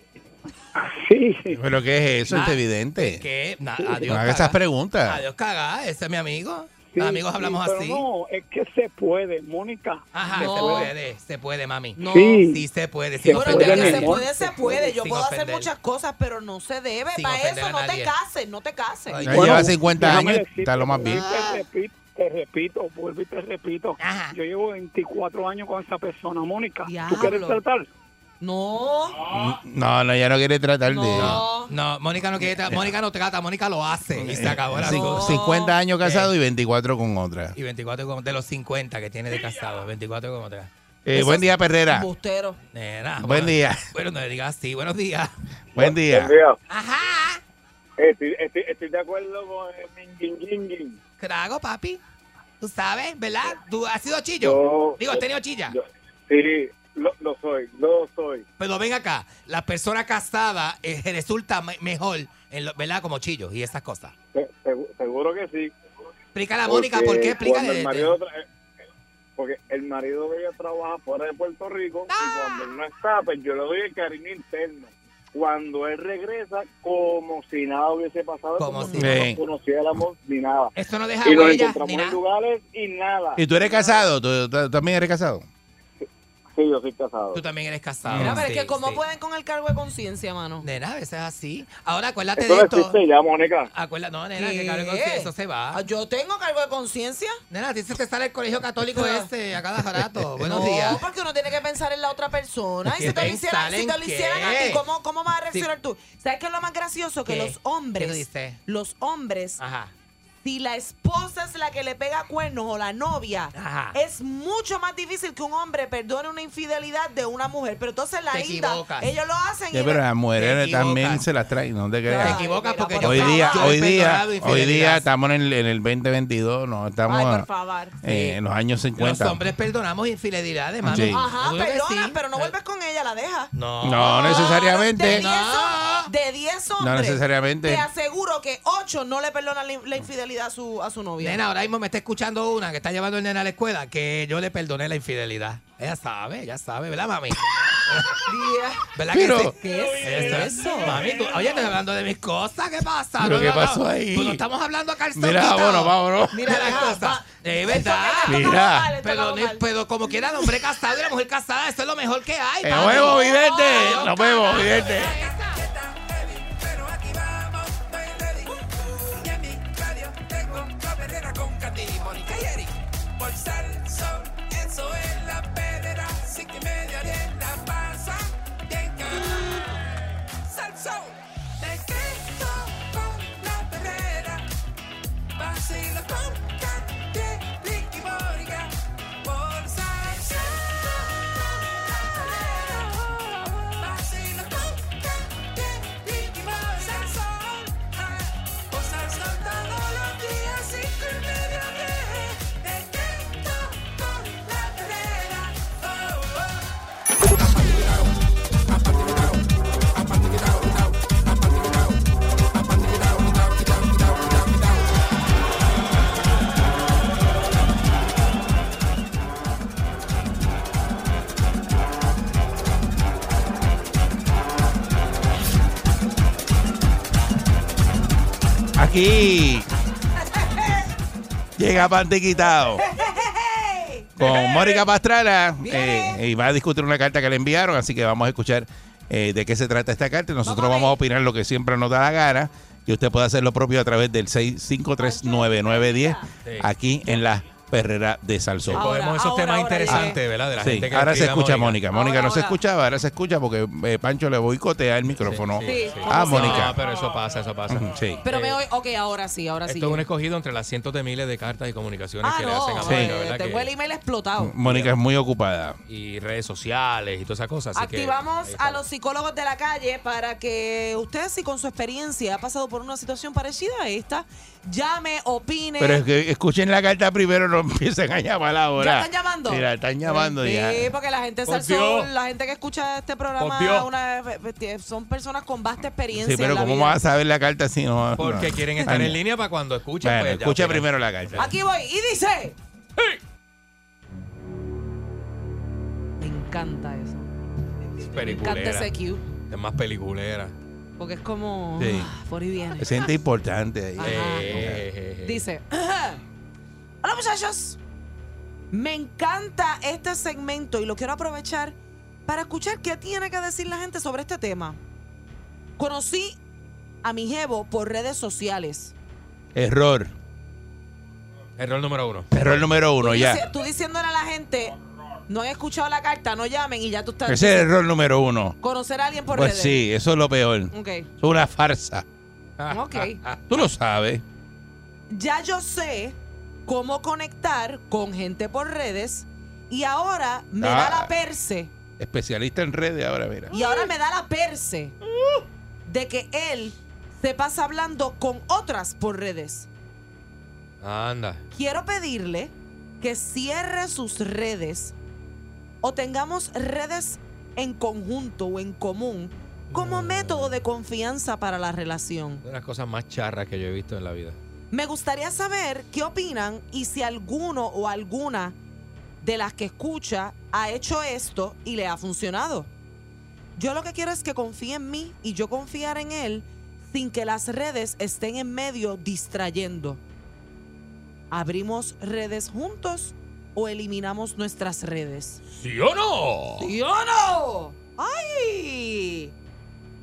sí, ¿Pero qué es eso? Ah, Es evidente. ¿Qué? Na- No adiós. haga esas caga. preguntas. Adiós, caga. Ese es mi amigo. Sí, amigos sí, hablamos pero así. No, es que se puede, Mónica. Ajá, No. se puede. Se puede, mami. No. Sí. Sí se puede. Sin Bueno, ofender a se puede, se puede. Yo Sin puedo hacer muchas cosas, pero no se debe. Sin Para eso no te cases, no te cases. Bueno, lleva 50 déjame años, decirte, está lo más bien. Te repito, te repito, vuelvo y te repito. Ajá. Yo llevo 24 años con esa persona, Mónica. Diablo. ¿Tú quieres tratar? No, No, no, ya no quiere tratar de. no. No, Mónica no quiere tra- Mónica no trata, Mónica lo hace y se acabó la cosa. 50 años casado y 24 con otra. Y 24 con- de los 50 que tiene de casado, 24 con otra. Eh, buen día, Perrera. Bustero. Nena, Buen bueno, día. Bueno, no le digas así. Buenos días. Buen día. Ajá. Estoy, estoy, estoy de acuerdo con el Minguinguingui. Crago, papi. Tú sabes, ¿verdad? ¿Tú has sido chillo? Yo- Digo, has tenido chilla. Yo- sí, lo, lo soy, lo soy. Pero ven acá, la persona casada eh, resulta me- mejor, en lo- ¿verdad? Como chillos y esas cosas. Se- segu- seguro que sí. Explícale a Mónica, ¿por Porque qué? Explícale. el marido eh, porque el marido de ella trabaja fuera de Puerto Rico Ah. y cuando él no está, pues yo le doy el cariño interno. Cuando él regresa, como si nada hubiese pasado, Como como, si- no conociéramos ni nada. Esto no deja Y nos huellas encontramos ni en nada. lugares y nada. ¿Y tú eres casado? ¿Tú, tú también eres casado? Sí, yo soy casado. Tú también eres casado. Mira, pero es Sí, que ¿cómo sí. pueden con el cargo de conciencia, mano? Nena, a veces es así. Ahora acuérdate Eso de no esto. existe ya, Mónica. Acuérdate, no, nena, que ¿Qué? cabrón, eso se va. Ah, Yo tengo cargo de conciencia. Nena, a ti se te sale el colegio católico este a cada rato. Buenos no, días. porque uno tiene que pensar en la otra persona. Y ¿Qué si te lo hicieran, si te lo hicieran a qué? ti, ¿cómo, ¿cómo vas a reaccionar tú? ¿Sabes qué es lo más gracioso? Que ¿Qué? los ¿Qué hombres, dices? los hombres Ajá. Si la esposa es la que le pega cuernos o la novia, Ajá. es mucho más difícil que un hombre perdone una infidelidad de una mujer. Pero entonces la Te Inda, equivocas. ellos lo hacen Sí, y pero las mujeres también equivocas. se las traen, no te Te creas. equivocas porque yo Hoy día, yo he hoy día, perdonado hoy infidelidad. día estamos en el, en el 2022, no estamos Ay, por favor. eh, en los años Los 50. hombres perdonamos infidelidades, mami. Sí. Ajá, Seguro que perdona, sí. pero no vuelves con ella, la dejas. No. No necesariamente. De 10 No. de 10 hombres. No necesariamente. Te aseguro que 8 no le perdonan la, la infidelidad a su, a su novia. Nena, ahora mismo me está escuchando una que está llevando el nena a la escuela que yo le perdoné la infidelidad. Ella sabe, ella sabe, ¿verdad, mami? ¿Verdad Pero- que sí? ¿Qué es eso? Mami, tú, oye, estoy hablando de mis cosas, ¿qué pasa? ¿Pero No, qué no, no. pasó ahí? Pues no estamos hablando acá al Mira, vámonos, vámonos. Mira, las ajá, cosas. va. Es Esto- verdad. esto Mira. acabó mal, esto Pero, acabó ni- mal. pero como quiera el hombre casado y la mujer casada, eso es lo mejor que hay. Nos papi. vemos, vidente. Nos vemos, vidente. Por Salsón, eso Aquí. Llega Pantiquitado con Mónica Pastrana. Eh, y va a discutir una carta que le enviaron, así que vamos a escuchar eh, de qué se trata esta carta. Nosotros Vamos a vamos a opinar lo que siempre nos da la gana y usted puede hacer lo propio a través del 6539910 Sí. aquí en la Perrera de Salsón. Ahora, Podemos esos ahora, temas ahora, interesantes, ¿verdad? De la Sí, gente que ahora se a escucha Mónica. Mónica. Mónica Ahora, no se escuchaba, ahora se escucha porque eh, Pancho le boicotea el micrófono. Sí, Ah, ¿cómo se Mónica. No, pero eso pasa, eso pasa. Sí. Pero Eh, me oy- ok, ahora sí, ahora sí. Esto es un escogido entre las cientos de miles de cartas y comunicaciones Ah, que le no, hacen a Sí. Mónica, eh, ¿verdad? tengo Que- el email explotado. Mónica es muy ocupada. y redes sociales y todas esas cosas. así Activamos a los psicólogos de la calle para que usted, si con su experiencia ha pasado por una situación parecida a esta, llame, opine. Pero es que escuchen la carta primero, no empiecen a llamar ahora. ¿Ya están llamando? Mira, están llamando sí, ya. porque la gente Por la gente que escucha este programa una vez- son personas con vasta experiencia. Sí, pero en la ¿cómo vida. vas a saber la carta si no? Porque no? quieren estar en línea para cuando escuchen. Bueno, pues, escucha primero la carta. Aquí voy, y dice. Me encanta eso. Es Me encanta ese cue. Es más peliculera. Porque es como. Sí. ah, por ahí viene. Se siente importante ahí. Ajá. Eh, Dice, hola muchachos, me encanta este segmento y lo quiero aprovechar para escuchar qué tiene que decir la gente sobre este tema. Conocí a mi jevo por redes sociales. Error. Error número uno. Error número uno, tú, ya. dici- tú diciéndole a la gente, no he escuchado la carta, no llamen y ya tú estás... Ese es el error número uno. Conocer a alguien por Pues redes. sí, eso es lo peor. Ok, Es una farsa. ok. Tú lo sabes. ya yo sé cómo conectar con gente por redes y ahora me da Ah. la perse. Especialista en redes ahora, mira. Y ahora me da la perse de que él se pasa hablando con otras por redes. Anda. Quiero pedirle que cierre sus redes o tengamos redes en conjunto o en común como método de confianza para la relación. Una de las cosas más charras que yo he visto en la vida. Me gustaría saber qué opinan y si alguno o alguna de las que escucha ha hecho esto y le ha funcionado. Yo lo que quiero es que confíe en mí y yo confiar en él sin que las redes estén en medio distrayendo. ¿Abrimos redes juntos o eliminamos nuestras redes? ¿Sí o no? ¿Sí o no? ¡Ay!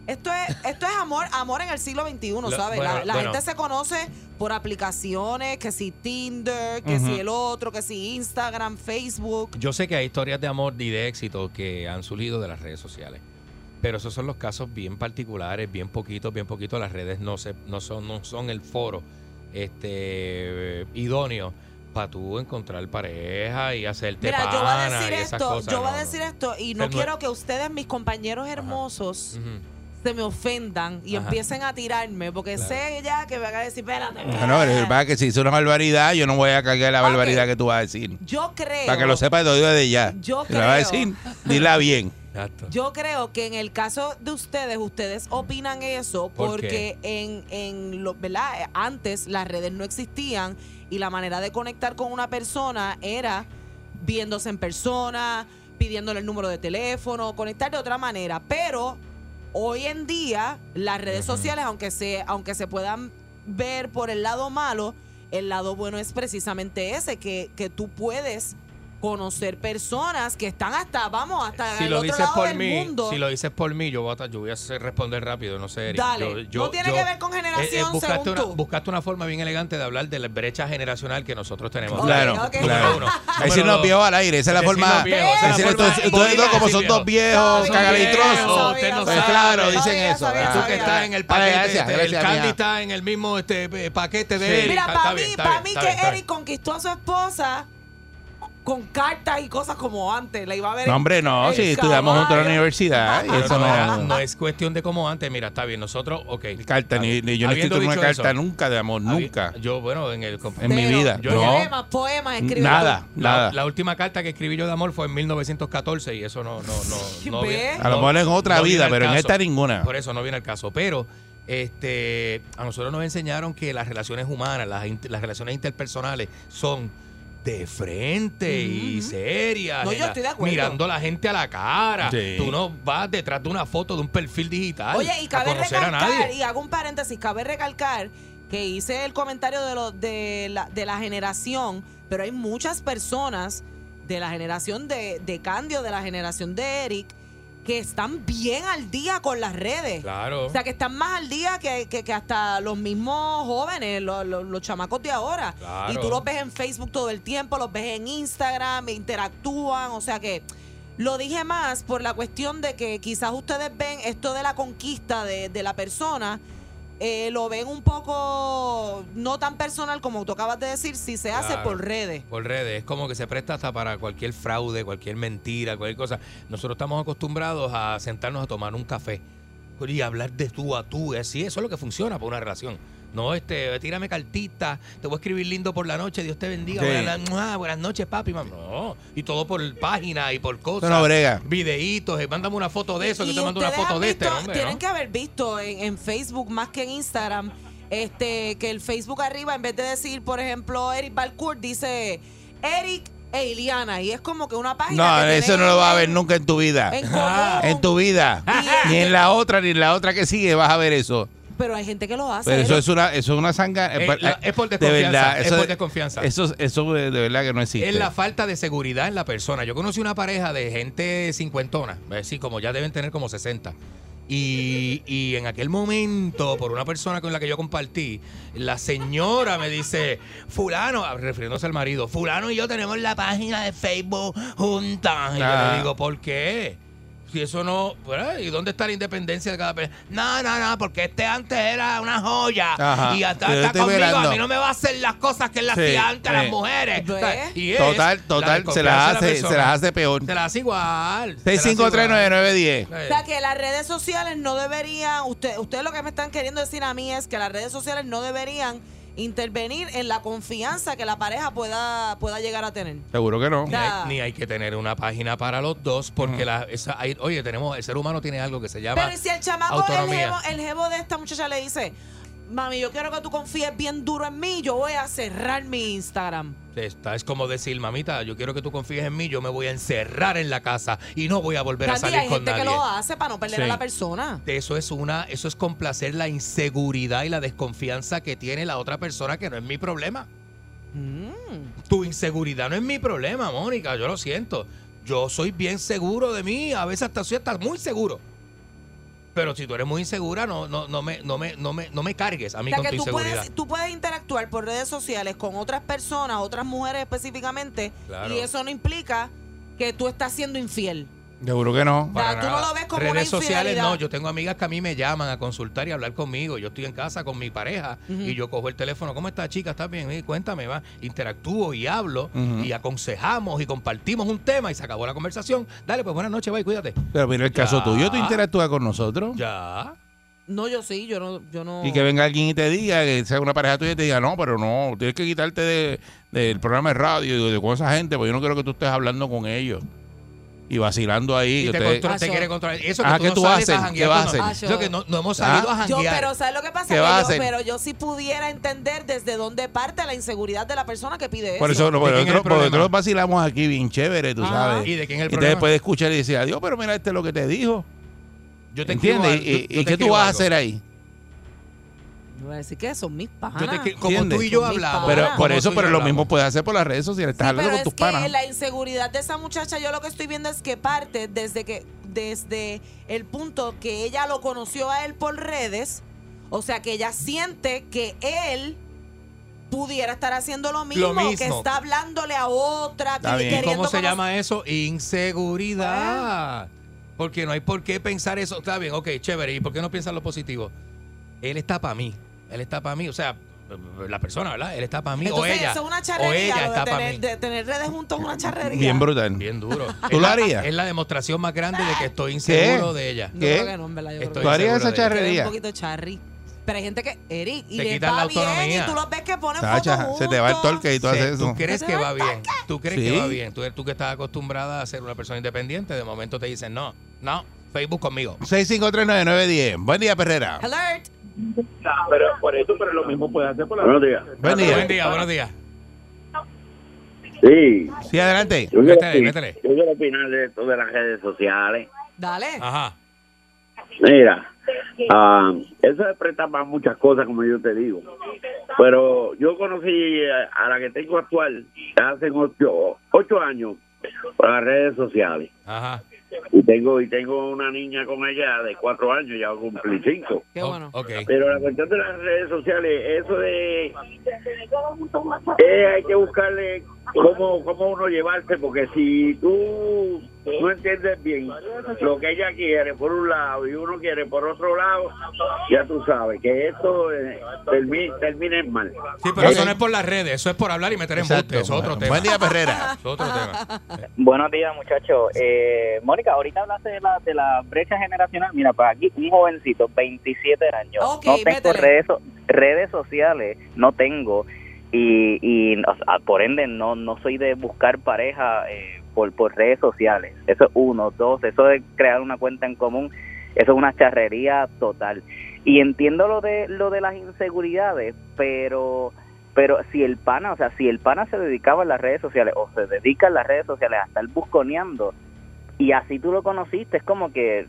Esto es, esto es amor, amor en el siglo XXI, ¿sabes? bueno, la la bueno. gente se conoce por aplicaciones, que si Tinder, que si el otro, que si Instagram, Facebook. Yo sé que hay historias de amor y de éxito que han surgido de las redes sociales. Pero esos son los casos bien particulares, bien poquitos, bien poquitos. Las redes no, se, no, son, no son el foro este idóneo para tú encontrar pareja y hacerte Mira, yo voy a decir esto, cosas, yo voy a no, no. decir esto y no Ser quiero que ustedes, mis compañeros hermosos, se me ofendan y Ajá. empiecen a tirarme, porque sé ya que me van a decir, espérate. Bueno, pero es verdad que si hizo una barbaridad, yo no voy a cargar la barbaridad que tú vas a decir. Yo creo. Para que lo sepas, lo digo de ya. Yo Si la vas a creo. decir, dila bien. Yo creo que en el caso de ustedes, ustedes opinan eso ¿Por porque en, en lo, ¿verdad? Antes las redes no existían y la manera de conectar con una persona era viéndose en persona, pidiéndole el número de teléfono, conectar de otra manera. Pero hoy en día las redes sociales, aunque se, aunque se puedan ver por el lado malo, el lado bueno es precisamente ese, que, que tú puedes conocer personas que están hasta, vamos, hasta Si el lo otro dices lado por del mí, mundo. si lo dices por mí, yo voy a, yo voy a responder rápido, no sé, Eric. Dale. Yo- No tiene que ver con generación, buscaste, según una, tú. buscaste una forma bien elegante de hablar de la brecha generacional que nosotros tenemos. Claro, Número claro. uno. Decir Número los dos, viejos al aire, esa es la forma. los viejos, esa es la decir forma estos- ustedes bonita dos, como son dos viejos, cagalitrosos, pues claro, dicen eso. sabía. Tú que estás en el paquete, este, el Candy está en el mismo este, eh, paquete de. Eric. Mira, para mí, que Eric conquistó a su esposa con cartas y cosas como antes. La iba a ver. No, hombre, no, si estudiamos juntos en la universidad. y Pero eso no, era- no. no es cuestión de como antes. Mira, está bien. Nosotros, ok. Carta, ni, ni- yo no escrito una carta eso, nunca de amor, nunca. Yo, bueno, en el. En mi vida, Yo, no. Poemas, poemas, escribe Nada. La, nada. la última carta que escribí yo de amor fue en 1914 y eso no, no, no, no A lo mejor en otra vida, pero en esta ninguna. Por eso no viene al caso. Pero este, a nosotros nos enseñaron que las relaciones humanas, las, las relaciones interpersonales son de frente y serias. No, yo estoy de acuerdo. Mirando a la gente a la cara. Sí. Tú no vas detrás de una foto de un perfil digital Oye, y a cabe a recalcar, nadie. y hago un paréntesis, cabe recalcar que hice el comentario de, lo, de, la, de la generación, pero hay muchas personas de la generación de, de Candio, de la generación de Eric, que están bien al día con las redes. Claro. O sea, que están más al día que, que- que hasta los mismos jóvenes, los, los- los chamacos de ahora. Claro. Y tú los ves en Facebook todo el tiempo, los ves en Instagram, interactúan. O sea que lo dije más por la cuestión de que quizás ustedes ven esto de la conquista de, de la persona, eh, lo ven un poco no tan personal como tú acabas de decir, si se hace Claro. por redes. Por redes, es como que se presta hasta para cualquier fraude, cualquier mentira, cualquier cosa. Nosotros estamos acostumbrados a sentarnos a tomar un café y hablar de tú a tú. Así, eso es lo que funciona para una relación. No, este, tírame cartita, te voy a escribir lindo por la noche, Dios te bendiga. Sí. Buenas, mua, buenas noches, papi. mam. No, y todo por página y por cosas. no brega. Videitos, eh, mándame una foto de eso, que te mando una foto de este, visto- no, hombre, Tienen ¿no? que haber visto en, en Facebook más que en Instagram, este, que el Facebook arriba, en vez de decir, por ejemplo, Eric Balcourt, dice Eric e Iliana. Y es como que una página. No, eso no lo vas a en- ver nunca en tu vida. en. En tu vida. Ni en la otra, ni en la otra que sigue vas a ver eso. Pero hay gente que lo hace. Pero eso es una, eso es una sanga. Eh, la- es por de desconfianza, verdad, es eso, por desconfianza. Eso, eso de, de verdad que no existe. Es la falta de seguridad en la persona. Yo conocí una pareja de gente cincuentona, sí, como ya deben tener como 60. Y, y en aquel momento, por una persona con la que yo compartí, la señora me dice, fulano, ah, refiriéndose al marido, fulano y yo tenemos la página de Facebook juntas. Y yo Ah. le digo, ¿por qué? Si eso no, ¿verdad? ¿y dónde está la independencia de cada persona? No, no, no, porque este antes era una joya Ajá. y hasta está conmigo, velando. a mí no me va a hacer las cosas que él Sí, hacía antes a las sí. mujeres. ¿Ves? ¿sabes? Y es Total, la total, se las la hace, se las hace peor. Se las hace igual. se las hace 6539910. igual. O sea que las redes sociales no deberían, usted, ustedes lo que me están queriendo decir a mí es que las redes sociales no deberían intervenir en la confianza que la pareja pueda, pueda llegar a tener. Seguro que no. Ni hay, ni hay que tener una página para los dos porque la, esa, hay- oye, tenemos el ser humano tiene algo que se llama Pero ¿y si el chamaco, el autonomía. jevo, el jevo de esta muchacha le dice, mami, yo quiero que tú confíes bien duro en mí, yo voy a cerrar mi Instagram. Esta es como decir, mamita, yo quiero que tú confíes en mí, yo me voy a encerrar en la casa y no voy a volver a salir hay con gente nadie. que lo hace para no perder a la persona. Eso es una, eso es complacer la inseguridad y la desconfianza que tiene la otra persona que no es mi problema. Mm. Tu inseguridad no es mi problema, Mónica, yo lo siento. Yo soy bien seguro de mí, a veces hasta soy hasta muy seguro. Pero si tú eres muy insegura, no, no, no, me, no, me, no, me, no me cargues a mí O sea, con tu que tú inseguridad. puedes, tú puedes interactuar por redes sociales con otras personas, otras mujeres específicamente, Claro. y eso no implica que tú estás siendo infiel. Seguro que no. Para tú no nada. lo ves como Redes una sociales no, yo tengo amigas que a mí me llaman a consultar y hablar conmigo. Yo estoy en casa con mi pareja y yo cojo el teléfono. ¿Cómo está chica? ¿Estás bien? Eh, Cuéntame, va. Interactúo y hablo y aconsejamos y compartimos un tema y se acabó la conversación. Dale, pues buenas noches, bye, cuídate. Pero mira el caso Ya. tuyo, tú interactúas con nosotros. Ya. No, yo sí, yo no. Yo no Y que venga alguien y te diga, que sea una pareja tuya y te diga, no, pero no, tienes que quitarte de- del programa de radio y de, con esa gente, porque yo no quiero que tú estés hablando con ellos y vacilando ahí. Y te, controla- te quiere controlar. Eso que Ajá, tú ¿qué no tú sales haces? a janguear ¿Qué vas a con- hacer? Eso que no, no hemos salido Ah. a Yo, janguear. pero ¿sabes lo que pasa? ¿Qué Que vas a yo- hacer? pero yo sí pudiera entender desde dónde parte la inseguridad de la persona que pide Por eso. eso, por es nosotros, nosotros vacilamos aquí bien chévere, tú Ajá. sabes. ¿Y de quién es el Y te problema? puedes escuchar y decir, adiós, pero mira este es lo que te dijo. Yo te ¿Entiendes? ¿Y, yo- y yo te qué tú vas a hacer ahí? Yo voy a decir que son mis panas. Yo te como ¿Entiendes? tú y yo mis hablamos. Pero por como eso, tú y pero yo lo hablamos. mismo puedes hacer por las redes sociales. Estás Sí, hablando pero con es tus que panas. la inseguridad de esa muchacha, yo lo que estoy viendo es que parte desde que desde el punto que ella lo conoció a él por redes, o sea que ella siente que él pudiera estar haciendo lo mismo, mismo. que está hablándole a otra, Está que- bien. queriendo ¿Cómo se conocer- llama eso? Inseguridad. Porque no hay por qué pensar eso. Está bien, ok, chévere. ¿Y por qué no piensas lo positivo? Él está para mí. Él está para mí. O sea, la persona, ¿verdad? Él está para mí. Entonces, o ella. eso es una o charrería, ella lo de está para tener, mí. de tener redes juntos es una charrería. Bien brutal. Bien duro. ¿Tú lo la- harías? Es la demostración más grande de que estoy inseguro de ella. No, ¿Qué? creo que no, en verdad, yo Estoy ¿Tú harías esa ella. charrería? un poquito charri. Pero hay gente que, Eric, y Te quitan va la bien, y autonomía. tú los ves que ponen Sacha, fotos se te va el torque y tú Sí, haces eso. ¿Tú crees ¿Se que va bien? ¿Tú crees Sí. que va bien? ¿Tú, tú que estás acostumbrada a ser una persona independiente, de momento te dicen, no, no, Facebook conmigo. 6539910. Buen día, Perrera. Alert. Pero por eso, pero lo mismo puede hacer por la Buenos días. Buen día. Buen día, buenos días. Sí. Sí, adelante. Yo quiero, Métele, métele. yo quiero opinar de esto de las redes sociales. Dale. Ajá. Mira, ah, eso se presta para muchas cosas, como yo te digo. Pero yo conocí a, a la que tengo actual hace ocho, ocho años por las redes sociales. Ajá. Y tengo y tengo una niña con ella de cuatro años, ya va a cumplir cinco. Qué bueno. Pero la cuestión de las redes sociales, eso de... eh, hay que buscarle cómo, cómo uno llevarse, porque si tú no entiendes bien lo que ella quiere por un lado y uno quiere por otro lado, ya tú sabes que esto eh, termi- termina en mal. Sí, pero eso no es por las redes, eso es por hablar y meter en bote, eso es otro tema. Buen día, Perrera. Eso es otro tema. Buenos días, muchachos. Eh, Mónica, ahorita hablaste de la, de la brecha generacional. Mira, pues aquí un jovencito, 27 años. No tengo redes, redes sociales, no tengo. Y, y o sea, por ende, no, no soy de buscar pareja eh, por, por redes sociales. Eso es uno. Dos, eso de crear una cuenta en común, eso es una charrería total. Y entiendo lo de, lo de las inseguridades, pero pero si el pana, o sea, si el pana se dedicaba a las redes sociales o se dedica a las redes sociales a estar busconeando y así tú lo conociste, es como que,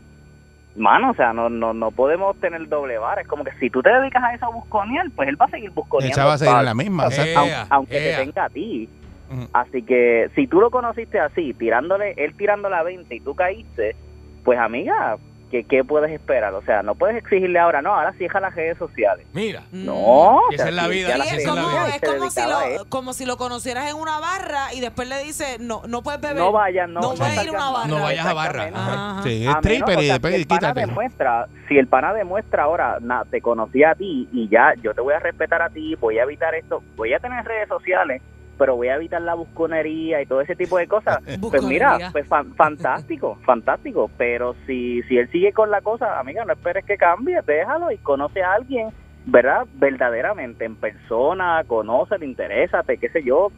mano, o sea, no, no, no podemos tener doble vara. Es como que si tú te dedicas a eso a busconear, pues él va a seguir busconeando. Esa va a seguir en la misma. Exacto. aun- Ea, aunque ea. te tenga a ti. Así que si tú lo conociste así, tirándole, él tirando la 20 y tú caíste, pues amiga, ¿qué, qué puedes esperar? O sea, no puedes exigirle ahora, no, ahora cierra las redes sociales. Mira. No, Y esa o sea, es la vida, Sí, esa es la como, vida. es se como si, lo, como si lo conocieras en una barra y después le dices, no, no puedes beber. No vayas, no, No ir a una barra. No vayas a barra. Ajá. Sí, es stripper y después si el pana demuestra, si el pana demuestra ahora, na, te conocí a ti y ya yo te voy a respetar a ti, voy a evitar esto, voy a tener redes sociales, pero voy a evitar la busconería y todo ese tipo de cosas. Pues mira, pues fan- fantástico, fantástico, pero si si él sigue con la cosa, amiga, no esperes que cambie, déjalo y conoce a alguien, ¿verdad? Verdaderamente en persona, conoce, le interesa, qué sé yo,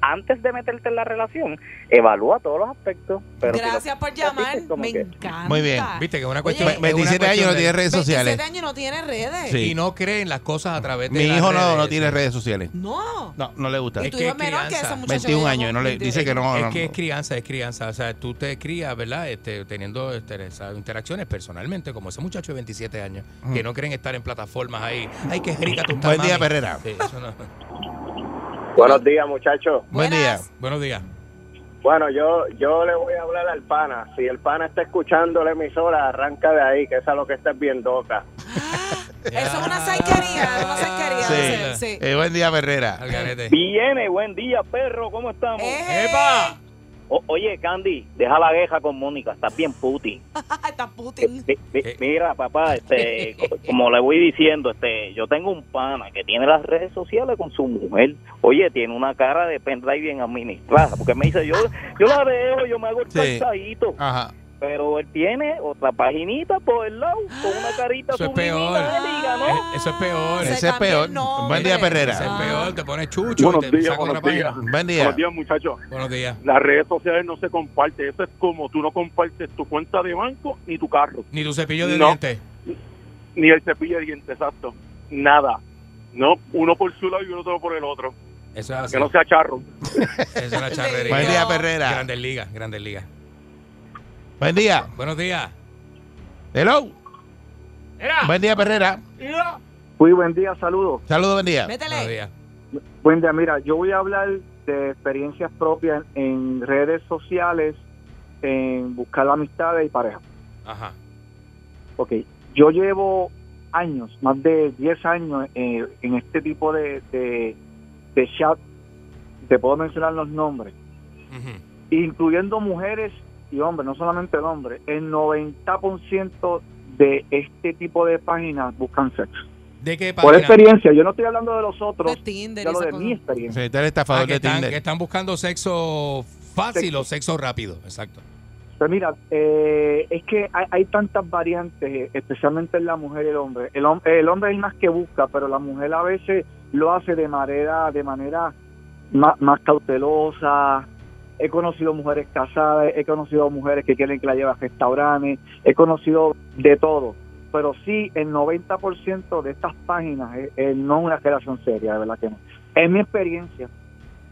antes de meterte en la relación, evalúa todos los aspectos. Pero si lo- Gracias por llamar. Me que- encanta. Muy bien. Viste que es una Oye, cuestión. es una 27 años no tiene redes 27 sociales. años no tiene redes. Sí. Y no creen las cosas a través de Mi las hijo no, redes. no tiene redes sociales. No. No, no le gusta. Y Es tu que hijo es es menor que esa muchacha. 21 que años, llamó. no le- dice que no. Es no. que es crianza, es crianza. O sea, tú te crías, ¿verdad? Este, teniendo este, esas interacciones personalmente, como ese muchacho de 27 años, que no quieren estar en plataformas ahí. Ay, qué rica estás, Buen día. Perrera. Sí, eso no- Buenos días, muchachos. Buen día. Buenos días. Bueno, yo yo le voy a hablar al pana. Si el pana está escuchando la emisora, arranca de ahí, que esa es lo que está bien doca. Eso es una saiquería, una. Sí. sí. Eh, buen día, Perrera. Viene, buen día, perro, ¿cómo estamos? Eh, ¡Epa! O- oye, Candy, deja la queja con Mónica, estás bien puti. Está Putin. Mi- mi- Mira, papá, este, co- como le voy diciendo, este, yo tengo un pana que tiene las redes sociales con su mujer. Oye, tiene una cara de pendrive bien administrada, porque me dice, yo, yo la veo, yo me hago el Sí. calzadito. Ajá. Pero él tiene otra paginita por el lado, con una carita Eso es peor. diga, ¿no? Eso es peor. Se Ese es peor. nombre. Buen día, Perrera. Ese es peor. Te pones chucho Buenos y te días, buenos días. página. Buen día. Buenos días, muchachos. Buenos días. Las redes sociales no se comparten. Eso es como tú no compartes tu cuenta de banco ni tu carro, Ni tu cepillo de No. dientes. ni el cepillo de dientes, exacto. Nada. No, uno por su lado y otro por el otro. Eso es así. Que no sea charro. Es una charrería. Buen día, Perrera. Grandes ligas, grandes ligas. Buen día. Buenos días. Hello. Buen día, Perrera. Muy buen día, saludos. Saludos, buen día. Métele. Buen día, mira, yo voy a hablar de experiencias propias en redes sociales, en buscar amistades y pareja. Ajá. Ok, yo llevo años, más de 10 años eh, en este tipo de, de, de chat, te puedo mencionar los nombres, incluyendo mujeres y hombres, no solamente el hombre, el 90% de este tipo de páginas buscan sexo. ¿De qué Por experiencia, yo no estoy hablando de los otros, De Tinder hablo de cosa. mi experiencia. Sí, está el Ah, estafador que, de están, Tinder. que están buscando sexo fácil Sexo. o sexo rápido. Exacto. Pues mira, eh, es que hay, hay tantas variantes, especialmente en la mujer y el hombre. El, el hombre es más que busca, pero la mujer a veces lo hace de manera, de manera más, más cautelosa. He conocido mujeres casadas, he conocido mujeres que quieren que la lleve a restaurantes, he conocido de todo. Pero sí, el 90% de estas páginas eh, eh, no es una relación seria, de verdad que no. En mi experiencia,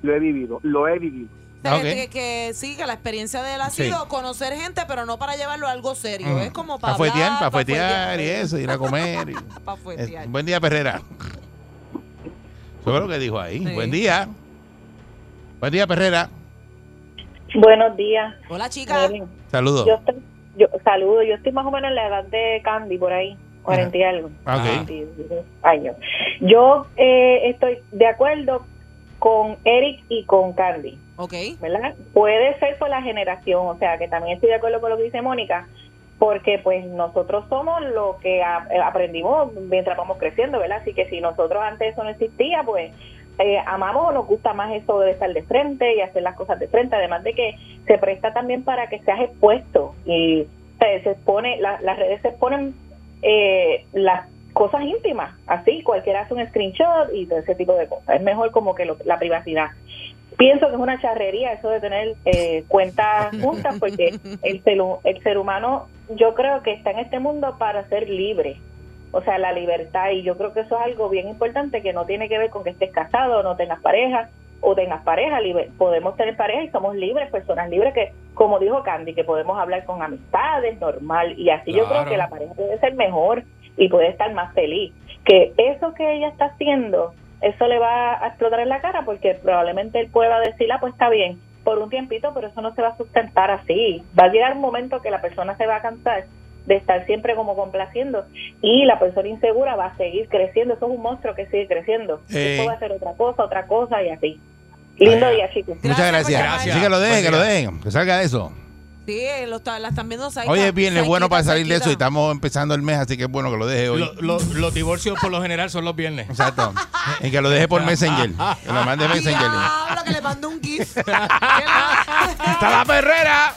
lo he vivido, lo he vivido. O sea, Ok. que, que sí, que la experiencia de él ha Sí. sido conocer gente, pero no para llevarlo a algo serio. Mm. Es como Para para fuetear, para pa' fuetear y eso, ir a comer. y- Para fuetear. Eh, buen día, Perrera. Eso es lo que dijo ahí. Sí. Buen día. Buen día, Perrera. Buenos días. Hola, chica. Miren, Saludos. yo estoy, yo saludo, yo estoy más o menos en la edad de Candy por ahí, 40 y algo. Ah, ok. 42 años. Yo eh, estoy de acuerdo con Eric y con Candy, Ok. ¿verdad? Puede ser por la generación, o sea, que también estoy de acuerdo con lo que dice Mónica, porque pues nosotros somos lo que eh, aprendimos mientras vamos creciendo, ¿verdad? Así que si nosotros antes eso no existía, pues eh, amamos o nos gusta más eso de estar de frente y hacer las cosas de frente, además de que se presta también para que seas expuesto y se, se expone, la- las redes se exponen eh, las cosas íntimas, así cualquiera hace un screenshot y todo ese tipo de cosas. Es mejor como que lo- la privacidad. Pienso que es una charrería eso de tener eh, cuentas juntas porque el hu- el ser humano yo creo que está en este mundo para ser libre, o sea, la libertad y yo creo que eso es algo bien importante que no tiene que ver con que estés casado o no tengas pareja o tengas pareja, libre. podemos tener pareja y somos libres, personas libres que, como dijo Candy, que podemos hablar con amistades, normal, y así yo creo que la pareja puede ser mejor y puede estar más feliz. Que eso que ella está haciendo, eso le va a explotar en la cara porque probablemente él pueda decir, ah, pues está bien, por un tiempito, pero eso no se va a sustentar así. Va a llegar un momento que la persona se va a cansar de estar siempre como complaciendo y la persona insegura va a seguir creciendo. Eso es un monstruo que sigue creciendo. Eh. Eso va a ser otra cosa, otra cosa y así. Lindo Vaya. día, chicos. Muchas gracias. Gracias. Así que lo dejen, que lo dejen. Que salga de eso. Sí, lo está- la están viendo. Hoy es viernes bueno para salir de eso y estamos empezando el mes, así que es bueno que lo deje hoy. Lo- lo- los divorcios por lo general son los viernes. Exacto. Y que lo deje por Messenger. Que lo mande Messenger. Diablo, que le mando un gif. ¡Está la perrera!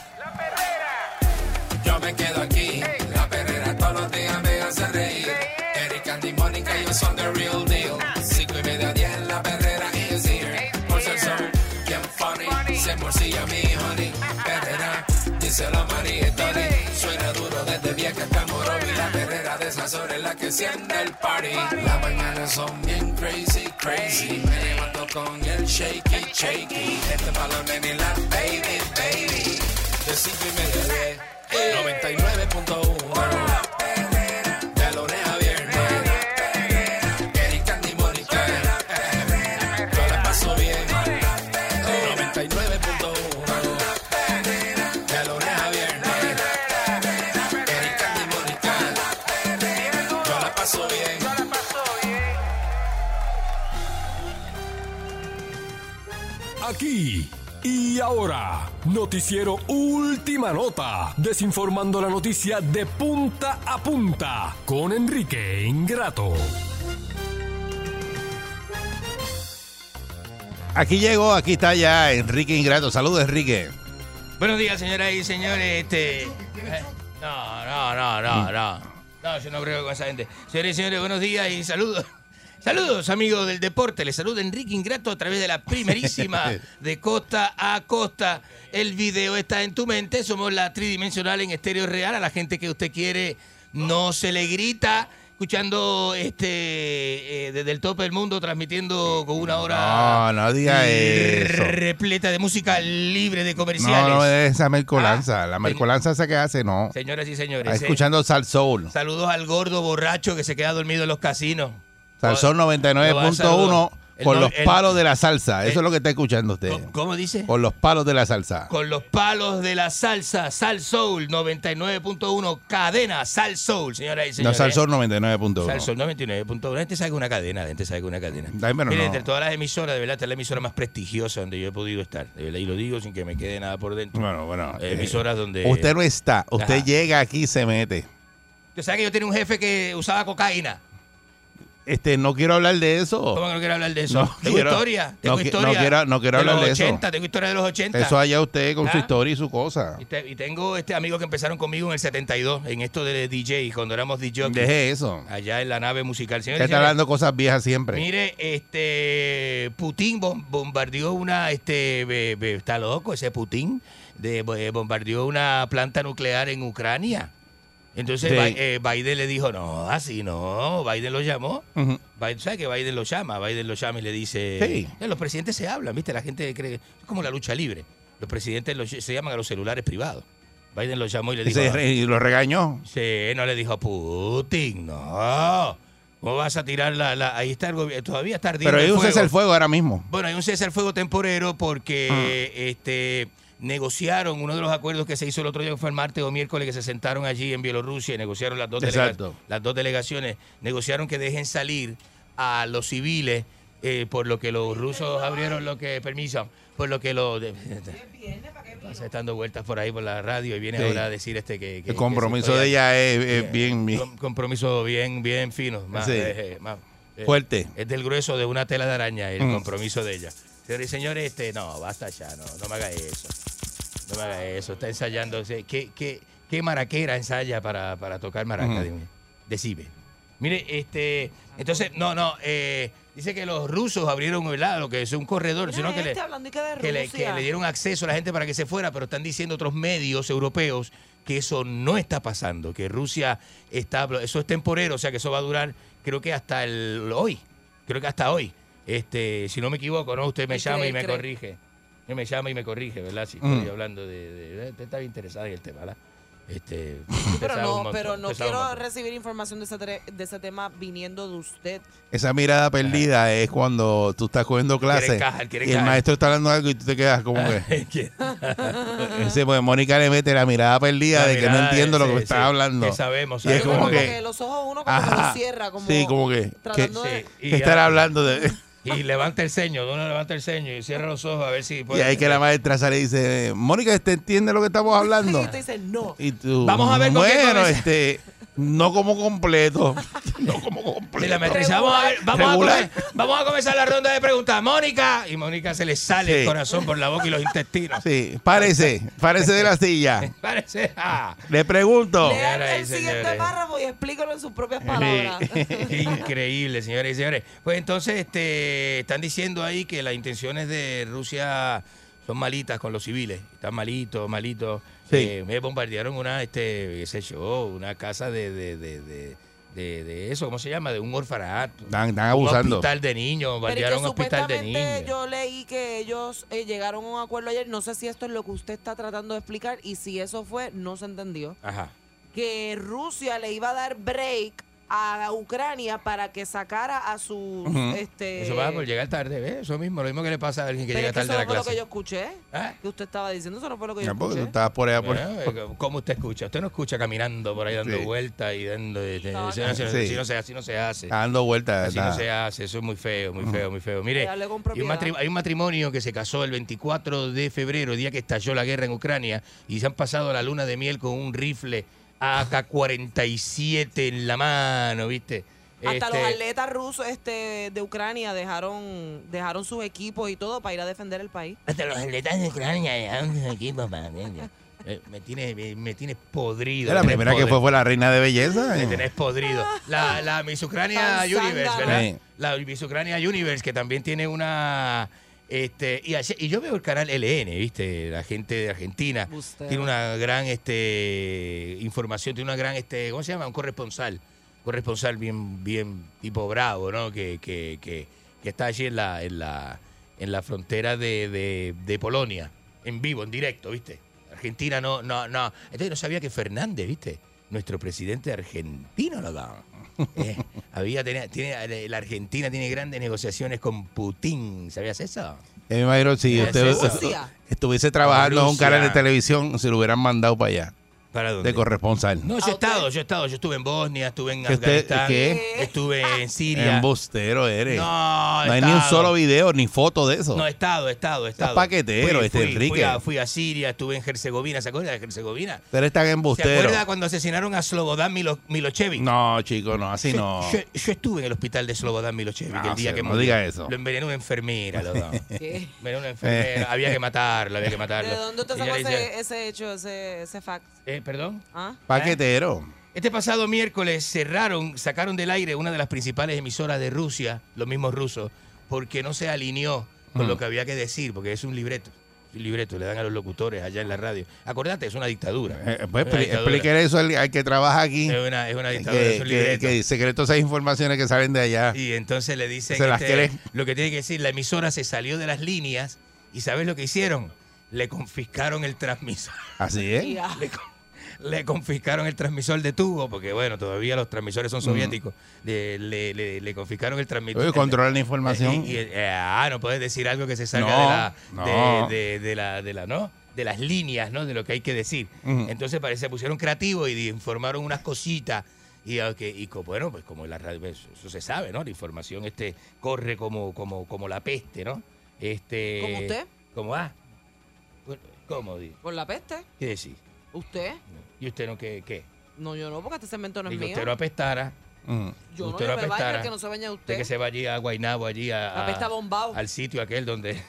Me hace reír. Eric, Andy, Mónica, ellos son the real deal. Cinco y media, diez, la perrera is here. Por ser son bien funny, se morcilla mi honey. Perrera, díselo a María y Tony. Suena duro desde vieja hasta Morovi. La perrera de esas horas es la que enciende el party. Las mañanas son bien crazy, crazy. Me levanto con el shaky, shaky. Este pa' la nena y la baby, baby. De cinco y media a diez. 99.1 Aquí Y ahora, noticiero Última Nota, desinformando la noticia de punta a punta con Enrique Ingrato. Aquí llegó, aquí está ya Enrique Ingrato. Saludos, Enrique. Buenos días, señoras y señores. Este. eh, No, no, no, no, no. No, yo no creo con esa gente. Señores y señores, buenos días y saludos. Saludos, amigos del deporte. Les saluda Enrique Ingrato a través de la primerísima de costa a costa. El video está en tu mente. Somos la tridimensional en estéreo real. A la gente que usted quiere no se le grita. Escuchando este eh, desde el tope del mundo, transmitiendo con una hora No, no diga eso. repleta de música libre de comerciales. No, no es esa mercolanza. la mercolanza esa que hace, no. Señoras y señores, Está eh, escuchando Sal Soul. saludos al gordo borracho que se queda dormido en los casinos. Sal Soul Lo va a 99.1 saludar. El con no- los palos de la salsa. Eso es lo que está escuchando usted. ¿Cómo dice? Con los palos de la salsa. Con los palos de la salsa, Sal Soul 99.1, cadena Sal Soul, señoras y No, señores. Sal Soul 99.1. Sal Soul 99.1. La gente sabe una cadena, la gente sabe una cadena. Mire, no. entre todas las emisoras, de verdad, esta es la emisora más prestigiosa donde yo he podido estar. De verdad, y lo digo sin que me quede nada por dentro. Bueno, bueno. Eh, eh, emisoras donde... Usted no está. Usted llega aquí y se mete. Usted sabe que yo tenía un jefe que usaba cocaína. Este, no quiero hablar de eso. ¿Cómo que no quiero hablar de eso? No tengo quiero- historia, tengo historia. no quiero- no quiero hablar los de eso. 80, tengo historia de los 80. Eso allá usted con su ¿Ah? historia y su cosa. Y, te- y tengo este amigos que empezaron conmigo en el 72, en esto de DJ, cuando éramos DJ. Deje eso. Allá en la nave musical. Señores, está hablando cosas viejas siempre. Mire, este Putin bom- bombardeó una, este, be- be- está loco ese Putin, de, eh, bombardeó una planta nuclear en Ucrania. Entonces eh, Biden le dijo, no, así no, Biden lo llamó. Ujú. Biden, ¿Sabe que Biden lo llama? Biden lo llama y le dice... Sí. "Ya, Los presidentes se hablan, ¿viste? La gente cree... Es como la lucha libre. Los presidentes se llaman a los celulares privados. Biden lo llamó y le dijo... re- y lo regañó. Sí, no le dijo a Putin, no. ¿Cómo vas a tirar la... la- ahí está el gobierno, todavía está ardiendo Pero hay un cese el fuego ahora mismo. Bueno, hay un cese al fuego temporero porque Ah. este negociaron uno de los acuerdos que se hizo el otro día, que fue el martes o miércoles, que se sentaron allí en Bielorrusia y negociaron las dos, Exacto. las dos delegaciones, negociaron que dejen salir a los civiles, eh, por lo que los rusos abrieron lo que, permiso, por lo que los... Pasa dando vueltas por ahí por la radio y viene Sí. ahora a decir este que... que- El compromiso de ella es, bien, bien com- compromiso bien, bien fino. Más, Sí. eh, eh, más, eh, fuerte. es del grueso de una tela de araña el Mm. compromiso de ella. Señores y señores, este, no, basta ya, no, no me haga eso. No me haga eso, está ensayando. ¿Qué, qué, qué maraquera ensaya para, para tocar maraca? Dime. Decime. Mire, este, entonces, no, no, eh, dice que los rusos abrieron ¿verdad? lo que es un corredor, sino que le, Este que le, que le dieron acceso a la gente para que se fuera, pero están diciendo otros medios europeos que eso no está pasando, que Rusia está, eso es temporero, o sea que eso va a durar, creo que hasta el hoy, creo que hasta hoy. Este, si no me equivoco, ¿no? Usted me ¿Qué llama cree, y me cree? corrige. Usted me llama y me corrige, ¿verdad? Si Mm. estoy hablando de, de- Usted está bien interesado en el tema, ¿verdad? Este, Pero no, montón, pero no quiero recibir información de ese, tre- de ese tema viniendo de usted. Esa mirada perdida es cuando tú estás cogiendo clase quiere y el maestro está hablando algo y tú te quedas como que... Ese, pues, Mónica le mete la mirada perdida La de que no entiendo lo sí, que me sí, estás hablando. que sabemos, Y es como Como que... que los ojos uno como que los cierra, como sí, como que... que, tratando de- y que estar ya- hablando de... Y levanta el ceño, uno levanta el ceño y cierra los ojos a ver si Y puede. ahí que la maestra sale y dice, Mónica, ¿te entiende lo que estamos hablando? Y usted dice, no. Y tú, Vamos a ver con qué Bueno, este, no como completo. no como completo. Y la vamos a ver, vamos a, Regular. comer- vamos a comenzar la ronda de preguntas. Mónica. Y Mónica se le sale Sí. el corazón por la boca y los intestinos. Sí, párese, párese de la silla. Parece. ah. Le pregunto. Lea Señoras y el siguiente señores. párrafo y explícalo en sus propias palabras. Increíble, señores y señores. Pues entonces este, están diciendo ahí que las intenciones de Rusia son malitas con los civiles. Están malitos, malitos. Sí. Eh, me bombardearon una, este, qué sé yo, una casa de, de, de, de, de- de eso, ¿cómo se llama? De un orfanato. Están, están Un abusando. hospital de niños, que un hospital de supuestamente niños. yo leí que ellos eh, llegaron a un acuerdo ayer. No sé si esto es lo que usted está tratando de explicar y si eso fue, no se entendió. Ajá. Que Rusia le iba a dar break a Ucrania para que sacara a sus Ujú. este Eso va por llegar tarde, ¿ves? Eso mismo, lo mismo que le pasa a alguien que pero llega es que tarde eso a no la fue lo que clase. yo escuché. ¿Ah? Que usted estaba diciendo, eso no fue lo que yo No, porque tú escuché. estabas por allá por. Bueno, eh, ¿Cómo usted escucha? Usted no escucha caminando por ahí dando Sí. vueltas y dando... este, No, así, no. así no- Sí. así no se, así no se hace. Dando vueltas. Así no nada. se hace, eso es muy feo, muy feo, muy feo. Mire, hay un, hay un matrimonio que se casó el 24 de febrero, día que estalló la guerra en Ucrania, y se han pasado la luna de miel con un rifle AK-47 en la mano, ¿viste? Hasta Este, los atletas rusos este, de Ucrania dejaron dejaron sus equipos y todo para ir a defender el país. Hasta los atletas de Ucrania dejaron sus equipos para... Eh, Me tiene, me, me tiene podrido. La primera que fue fue la reina de belleza. Me eh. tenés podrido. La, la Miss Ucrania Universe. ¿verdad? Sí. La Miss Ucrania Universe, que también tiene una. Este, y, ayer- y yo veo el canal LN, ¿viste? La gente de Argentina tiene una gran este, información, tiene una gran, este, ¿cómo se llama? Un corresponsal. Corresponsal bien, bien tipo bravo, ¿no? Que, que, que, que está allí en la, en la, en la frontera de, de, de Polonia, en vivo, en directo, ¿viste? Argentina no, no, no. Entonces no sabía que Fernández, ¿viste? Nuestro presidente argentino, loco. Eh, había, tenía- tiene, la Argentina tiene grandes negociaciones con Putin. ¿Sabías eso? Eh, si ¿Qué usted estuviese trabajando en un canal de televisión, se lo hubieran mandado para allá, ¿Para dónde? de corresponsal. No, yo he estado, yo he estado. Yo estuve en Bosnia, estuve en ¿Que usted- Afganistán, qué? estuve en Siria. Embustero eres. No, he No hay ni un estado. solo video ni foto de eso. No, he estado, he estado, he estado. paquetero, este fui, Enrique. Fui a, fui a Siria, estuve en Herzegovina. ¿Se acuerda de Herzegovina? Pero es tan ¿Se embustero. acuerda cuando asesinaron a Slobodan Milo- Milosevic? No, chico, no, así yo, no. Yo, yo estuve en el hospital de Slobodan Milosevic No, el día que no murió. diga eso. Lo envenenó una enfermera, loco. ¿Qué? Envenenó una enfermera. había que matarlo, había que matarlo. ¿De dónde usted Y sacó ya le dice- ese, ese hecho, ese, ese fact? Eh, ¿Perdón? ¿Ah? Paquetero. Este pasado miércoles cerraron, sacaron del aire una de las principales emisoras de Rusia, los mismos rusos, porque no se alineó con Mm. lo que había que decir, porque es un libreto. Un libreto le dan a los locutores allá en la radio. Acordate, es una dictadura. Eh, pues Es una expli- dictadura. explíquele eso al, al que trabaja aquí. Es una, es una dictadura, es Que, un que, libreto. que secretos esas informaciones que salen de allá. Y entonces le dicen Se las este, cree. lo que tiene que decir, la emisora se salió de las líneas y ¿sabes lo que hicieron? Le confiscaron el transmisor. Así es. Le, le confiscaron el transmisor de tubo, porque bueno, todavía los transmisores son soviéticos. Le, le- le- le confiscaron el transmisor. Oye, controlan la información. Y- y- ah, no puedes decir algo que se salga No, de, la, no. de, de- de la, de la, ¿no? De las líneas, ¿no? De lo que hay que decir. Entonces parece se pusieron creativos y informaron unas cositas. Y, ah, que- y bueno, pues como la radio, pues, eso se sabe, ¿no? La información este corre como, como, como la peste, ¿no? Este, ¿Como usted? ¿Cómo ah? ¿Cómo? di? ¿Por la peste? ¿Qué decís? ¿Usted? ¿Y usted no qué? qué? No, yo no, porque este segmento no es Digo, mío. usted no apestara. Mm. Yo no, usted no me vaya, apestara. que no se baña Usted usted. que se va allí a Guaynabo, allí a, a- Apesta bombao. al sitio aquel donde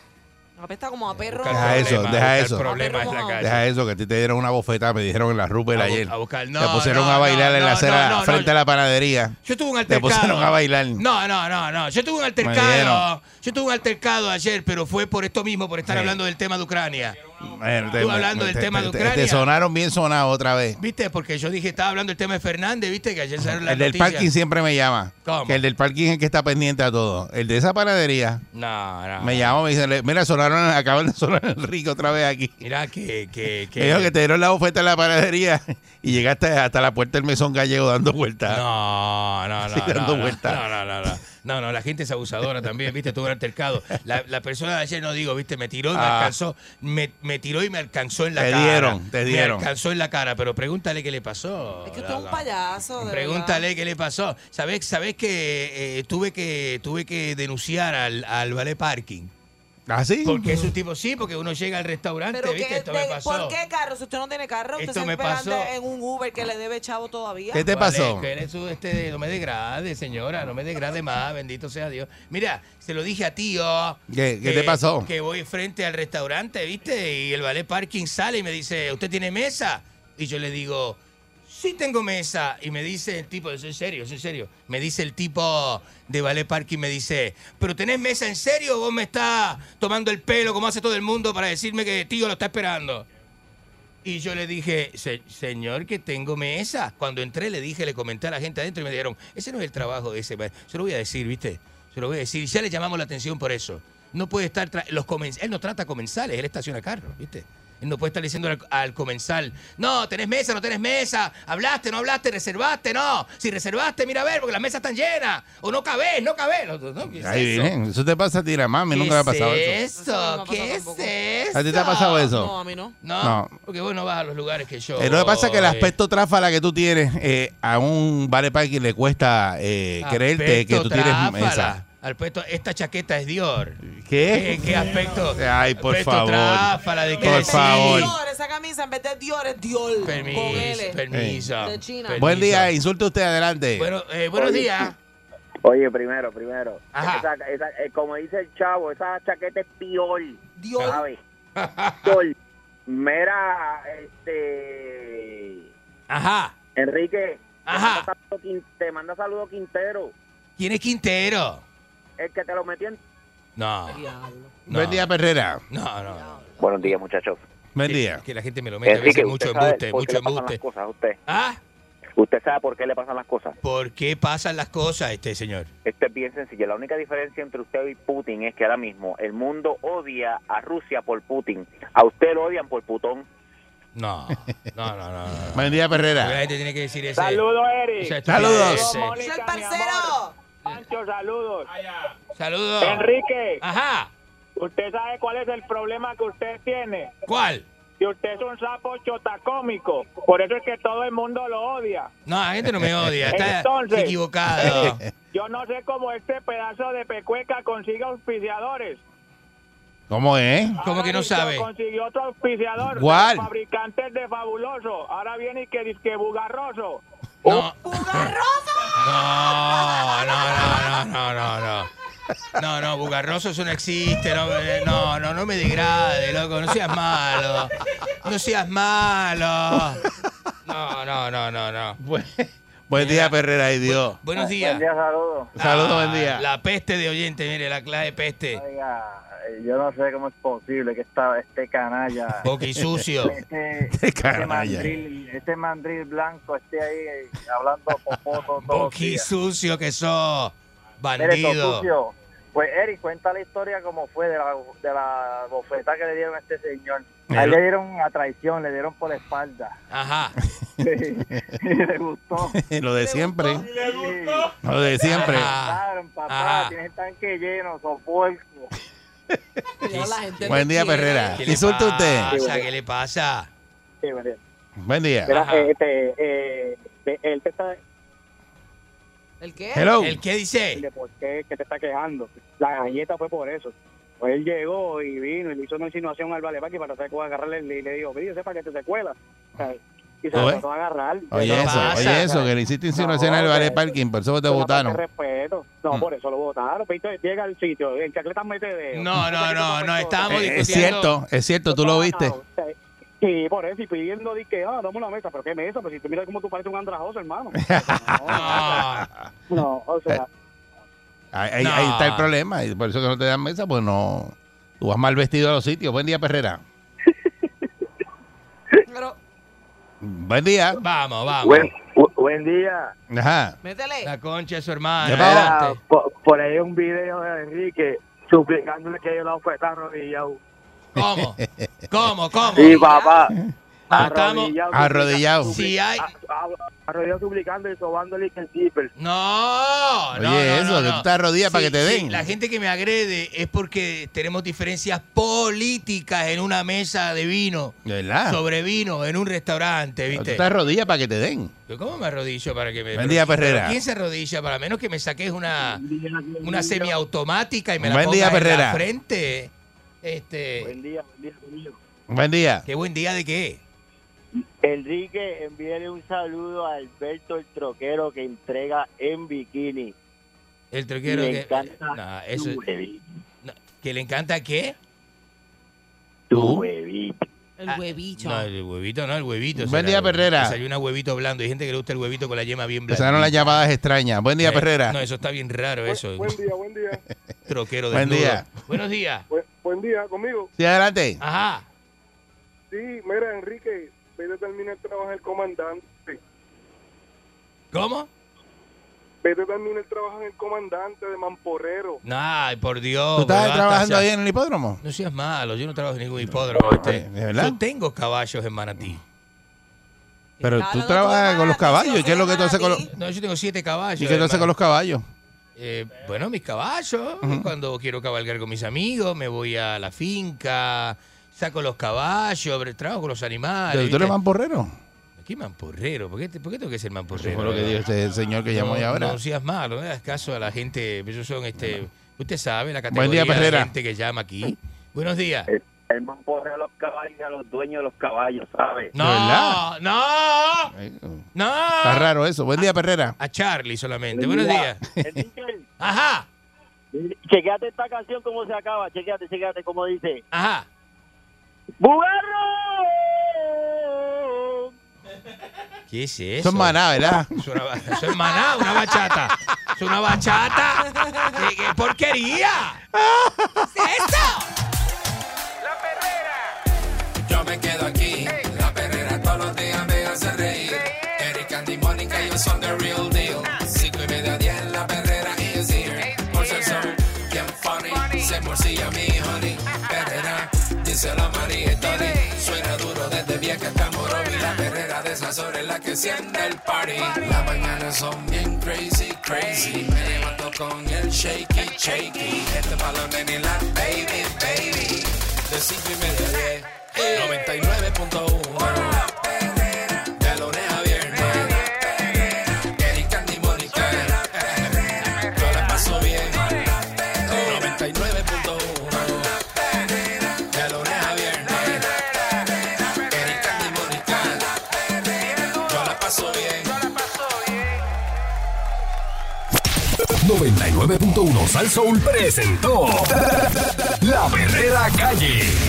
Apesta como a perro. buscar Deja eso, deja eso. problemas en la Perro calle. Deja eso, que a ti te dieron una bofetada, me dijeron en la Rupel ayer. a buscar- no, te pusieron no, a bailar no, en la no, acera no, no, frente no. a la panadería. Yo tuve un Te altercado. pusieron a bailar. No, no, no, no. Yo tuve un altercado. Yo tuve un altercado ayer, pero fue por esto mismo, por estar Sí. hablando del tema de Ucrania. Bueno, Tú hablando del tema de te- Ucrania. Te sonaron bien sonados otra vez. ¿Viste? Porque yo dije, estaba hablando del tema de Fernández, ¿viste? Que ayer salió la El del parking siempre me llama. ¿Cómo? Que el del parking es el que está pendiente a todo. El de esa panadería No, no. me llama, me dice, mira, sonaron, acaban de sonar el rico otra vez aquí. Mira que, que, Me dijo que te dieron la oferta en la panadería y llegaste hasta la puerta del mesón gallego dando vueltas. No, no, no. Sí, no, dando no, vueltas. No, no, no, no. No, no, la gente es abusadora también, ¿viste? Tuvo un altercado. La, la persona de ayer, no digo, ¿viste? Me tiró y me Ah. alcanzó. Me, me tiró y me alcanzó en la Te cara. dieron, te dieron. Me alcanzó en la cara, pero pregúntale qué le pasó. Es que usted es un payaso, de Pregúntale qué le pasó. ¿Sabes, sabes que eh, tuve que tuve que denunciar al, al Ballet Parking? ¿Ah, sí? Porque es un tipo, sí, porque uno llega al restaurante, Pero ¿viste? Esto me pasó. ¿Por qué carro? Si usted no tiene carro, usted Esto se me pasó. en un Uber que le debe chavo todavía. ¿Qué te Vale, pasó? que eres tú, este, no me degrade, señora, no me degrade más, bendito sea Dios. Mira, se lo dije a tío. ¿Qué- qué que- te pasó? Que voy frente al restaurante, ¿viste? Y el ballet parking sale y me dice, ¿usted tiene mesa? Y yo le digo, sí tengo mesa. Y me dice el tipo, es en serio, es en serio. Me dice el tipo de ballet parking, me dice, ¿pero tenés mesa en serio o vos me estás tomando el pelo como hace todo el mundo para decirme que tío lo está esperando? Y yo le dije, "Se- señor, que tengo mesa. Cuando entré le dije, le comenté a la gente adentro y me dijeron, ese no es el trabajo de ese. Se lo voy a decir, ¿viste? Se lo voy a decir. Ya le llamamos la atención por eso. No puede estar... los él no trata comensales, él estaciona carros, ¿viste? No puede estar diciendo al, al comensal, no, tenés mesa, no tenés mesa, hablaste, no hablaste, reservaste, no. Si reservaste, mira a ver, porque las mesas están llenas. O no cabés, no cabés. No, no, ¿qué es Ahí eso? viene. Eso te pasa a ti, la mami. Nunca me ha pasado eso. eso? ¿Qué es eso? ¿A ti te ha pasado eso? No, a mí no. No, No. porque vos no vas a los lugares que yo. Eh, lo que pasa es que el aspecto tráfala que tú tienes eh, a un vale parking le cuesta eh, creerte que tú tienes tráfala. Mesa. Aspecto- esta chaqueta es Dior. ¿Qué? ¿Qué, qué aspecto? Ay, por aspecto favor. tráfala, ¿de qué Por decir? favor. Dior, esa camisa en vez de Dior es Dior. Permiso, Con L. permiso. De China. Permiso. Buen día, insulte usted adelante. Bueno, eh, buenos Oye, días. Oye, primero, primero. Ajá. Esa, esa- eh, como dice el chavo, esa chaqueta es piol. Dior. ¿Sabes? Piol. Mira, este. Ajá. Enrique. Ajá. Te manda saludo Quintero. ¿Quién es Quintero? El que te lo metió en. No. no. Buen día, Perrera. No, no. Buenos días, muchachos. Buen día. Que la gente me lo mete a veces mucho ¿usted sabe embuste, por qué mucho le pasan embuste. las cosas a usted? ¿Ah? ¿Usted sabe por qué le pasan las cosas? ¿Por qué pasan las cosas, este señor? Esto es bien sencillo. La única diferencia entre usted y Putin es que ahora mismo el mundo odia a Rusia por Putin. A usted lo odian por putón. No, no, no, no. no. Buen día, Porque La Perrera. gente tiene que decir ese. Saludos, Eric. Saludos. estupidez. Mónica, ¡Es el mi parcero! Pancho, saludos. Saludos. Enrique, Ajá. ¿usted sabe cuál es el problema que usted tiene? ¿Cuál? Que usted es un sapo chotacómico. Por eso es que todo el mundo lo odia. No, la gente no me odia. Está Entonces- equivocado. Yo no sé cómo este pedazo de pecueca consigue auspiciadores. ¿Cómo es? ¿Cómo que no sabe? Consiguió otro auspiciador. ¿Cuál? Fabricantes de Fabuloso. Ahora viene y que dice que bugarroso. No. No, no, no, no, no, no. No, no, Bugarroso eso no existe. No, eh, no, no, no me degrade, loco. No seas malo. No seas malo. No, no, no, no, no. Buen, buen día, Perrera. Y Dios. Buenos días. saludos. Saludos, Ah, buen día. La peste de oyente, mire, la clase de peste. Oiga, yo no sé cómo es posible que esta, este canalla. Boqui sucio. Este, Este este canalla. mandril, este mandril blanco esté ahí eh, hablando popoto Boqui sucio que sos. Bandido. Pues Eric, cuenta la historia como fue de la, de la bofetada que le dieron a este señor. A él le dieron a traición, le dieron por la espalda. Ajá. y le gustó. Lo de siempre. Sí. Lo de siempre. Ajá. Claro, papá, Ajá. tienes el tanque lleno, soporco. Buen día. Perrera. ¿Qué le Insulte usted. pasa? ¿Qué le pasa? Sí. Buen día. Mira, Ajá. eh, este, eh, de- él te está ¿El qué? Hello. ¿El qué dice? de por qué que te está quejando. La galleta fue por eso. Pues él llegó y vino y le hizo una insinuación al Vale Parque para tratar de agarrarle y le dijo, mire, sepa que te secuela. O sea, y se Oye. lo trató de agarrar. Oye, ¿Qué eso, pasa? oye, eso, que le hiciste insinuación al Vale Parking, por eso te votaron. de respeto. No, Mm. por eso lo votaron. Pero llega al sitio, en chacletas mete dedo. No, no, no, no, estábamos Eh, es discutiendo. cierto, es cierto, tú lo viste. Sí, por eso, y pidiendo, di que, ah, dame una mesa, pero ¿qué mesa? Pues si tú miras cómo tú pareces un andrajoso, hermano. No. No, o sea, Ahí, ahí- No. ahí está el problema, y por eso que no te dan mesa, pues no. Tú vas mal vestido a los sitios. Buen día, Perrera. Pero, Buen día. Vamos, vamos. buen, bu- buen día. Ajá. métele. La concha de su. Mira, adelante. por, por ahí un video de Enrique suplicándole que yo la oferta arrodillado. ¿Cómo? ¿Cómo? ¿Cómo? Sí, papá. Ah, estamos- Arrodillado. Si hay... Arrodillado suplicando y sobándole que el zipper. No, no, Oye, no, eso, no, que tú te arrodillas para que te sí, den. La gente que me agrede es porque tenemos diferencias políticas en una mesa de vino, ¿De verdad? sobre vino, en un restaurante, Tú ¿viste? te arrodillas para que te den. ¿Cómo me arrodillo para que me... Buen día, Perrera. ¿Quién se arrodilla? Para menos que me saques una, una semiautomática y me la pongas en la frente. Este, Buen día, buen día, buen día. Buen día. ¿Qué buen día de qué? Enrique, envíale un saludo a Alberto el troquero que entrega en bikini. El troquero Me que... encanta No, eso, tu huevito. no, ¿Que le encanta qué? Tu huevito. El huevito. No, el huevito no, el huevito. Buen día, Perrera. Desayuna huevito blando. Hay gente que le gusta el huevito con la yema bien blanda. Empezaron las llamadas extrañas. Buen día, Eh, Perrera. No, eso está bien raro, eso. Buen día, buen día. Troquero Buen desnudo. día. Buenos días. Buen, buen día, conmigo. Sí, adelante. Ajá. Sí, mira, Enrique, ve a terminar el trabajo del comandante. ¿Cómo? Vete también el trabajo en el comandante de Mamporrero. Ay, por Dios. ¿Tú basta trabajando ya. ahí en el hipódromo? No seas malo, yo no trabajo en ningún hipódromo. ¿De verdad? Yo tengo caballos en Manatí. Pero tú trabajas con los caballos. ¿Qué es lo que tú haces con los, No, yo tengo siete caballos. ¿y qué tú haces con los caballos? Eh, bueno, mis caballos. Cuando quiero cabalgar con mis amigos, me voy a la finca, saco los caballos, trabajo con los animales. ¿Pero tú eres mamporrero? ¿Qué mamporrero? ¿Por qué, te- por qué tengo que ser mamporrero? Eso lo que dijo este señor que llamó no, ahora. No seas malo, no hagas caso a la gente. Ellos son este. Usted sabe la categoría día, de Perrera. gente que llama aquí. Buenos días. El man porre a los caballos y a los dueños de los caballos, ¿sabes? No, verdad? no, no. Está raro eso. Buen día, Perrera. A Charlie solamente. Buenos días. Ajá. Chequeate esta canción cómo se acaba, chequeate, chequeate cómo dice. Ajá. ¡Bugarro! ¿Qué es eso? Es maná, ¿verdad? Es una ba- eso es maná, una bachata. Es una bachata. ¿Qué, qué porquería? ¿Qué es esto? Yo me quedo aquí, la perrera todos los días me hace reír. Eric, Andy, Mónica, ellos son the real deal. Perrera, díselo a María y Tony. Suena duro desde vieja hasta Morovi. La perrera de esas horas es la que enciende el party. Las mañanas son bien crazy, crazy. Me levanto con el shaky, shaky. Este balón en la baby, baby. De cinco y media diez. 99.1 99.1 Sal Soul presentó La Verdadera Calle.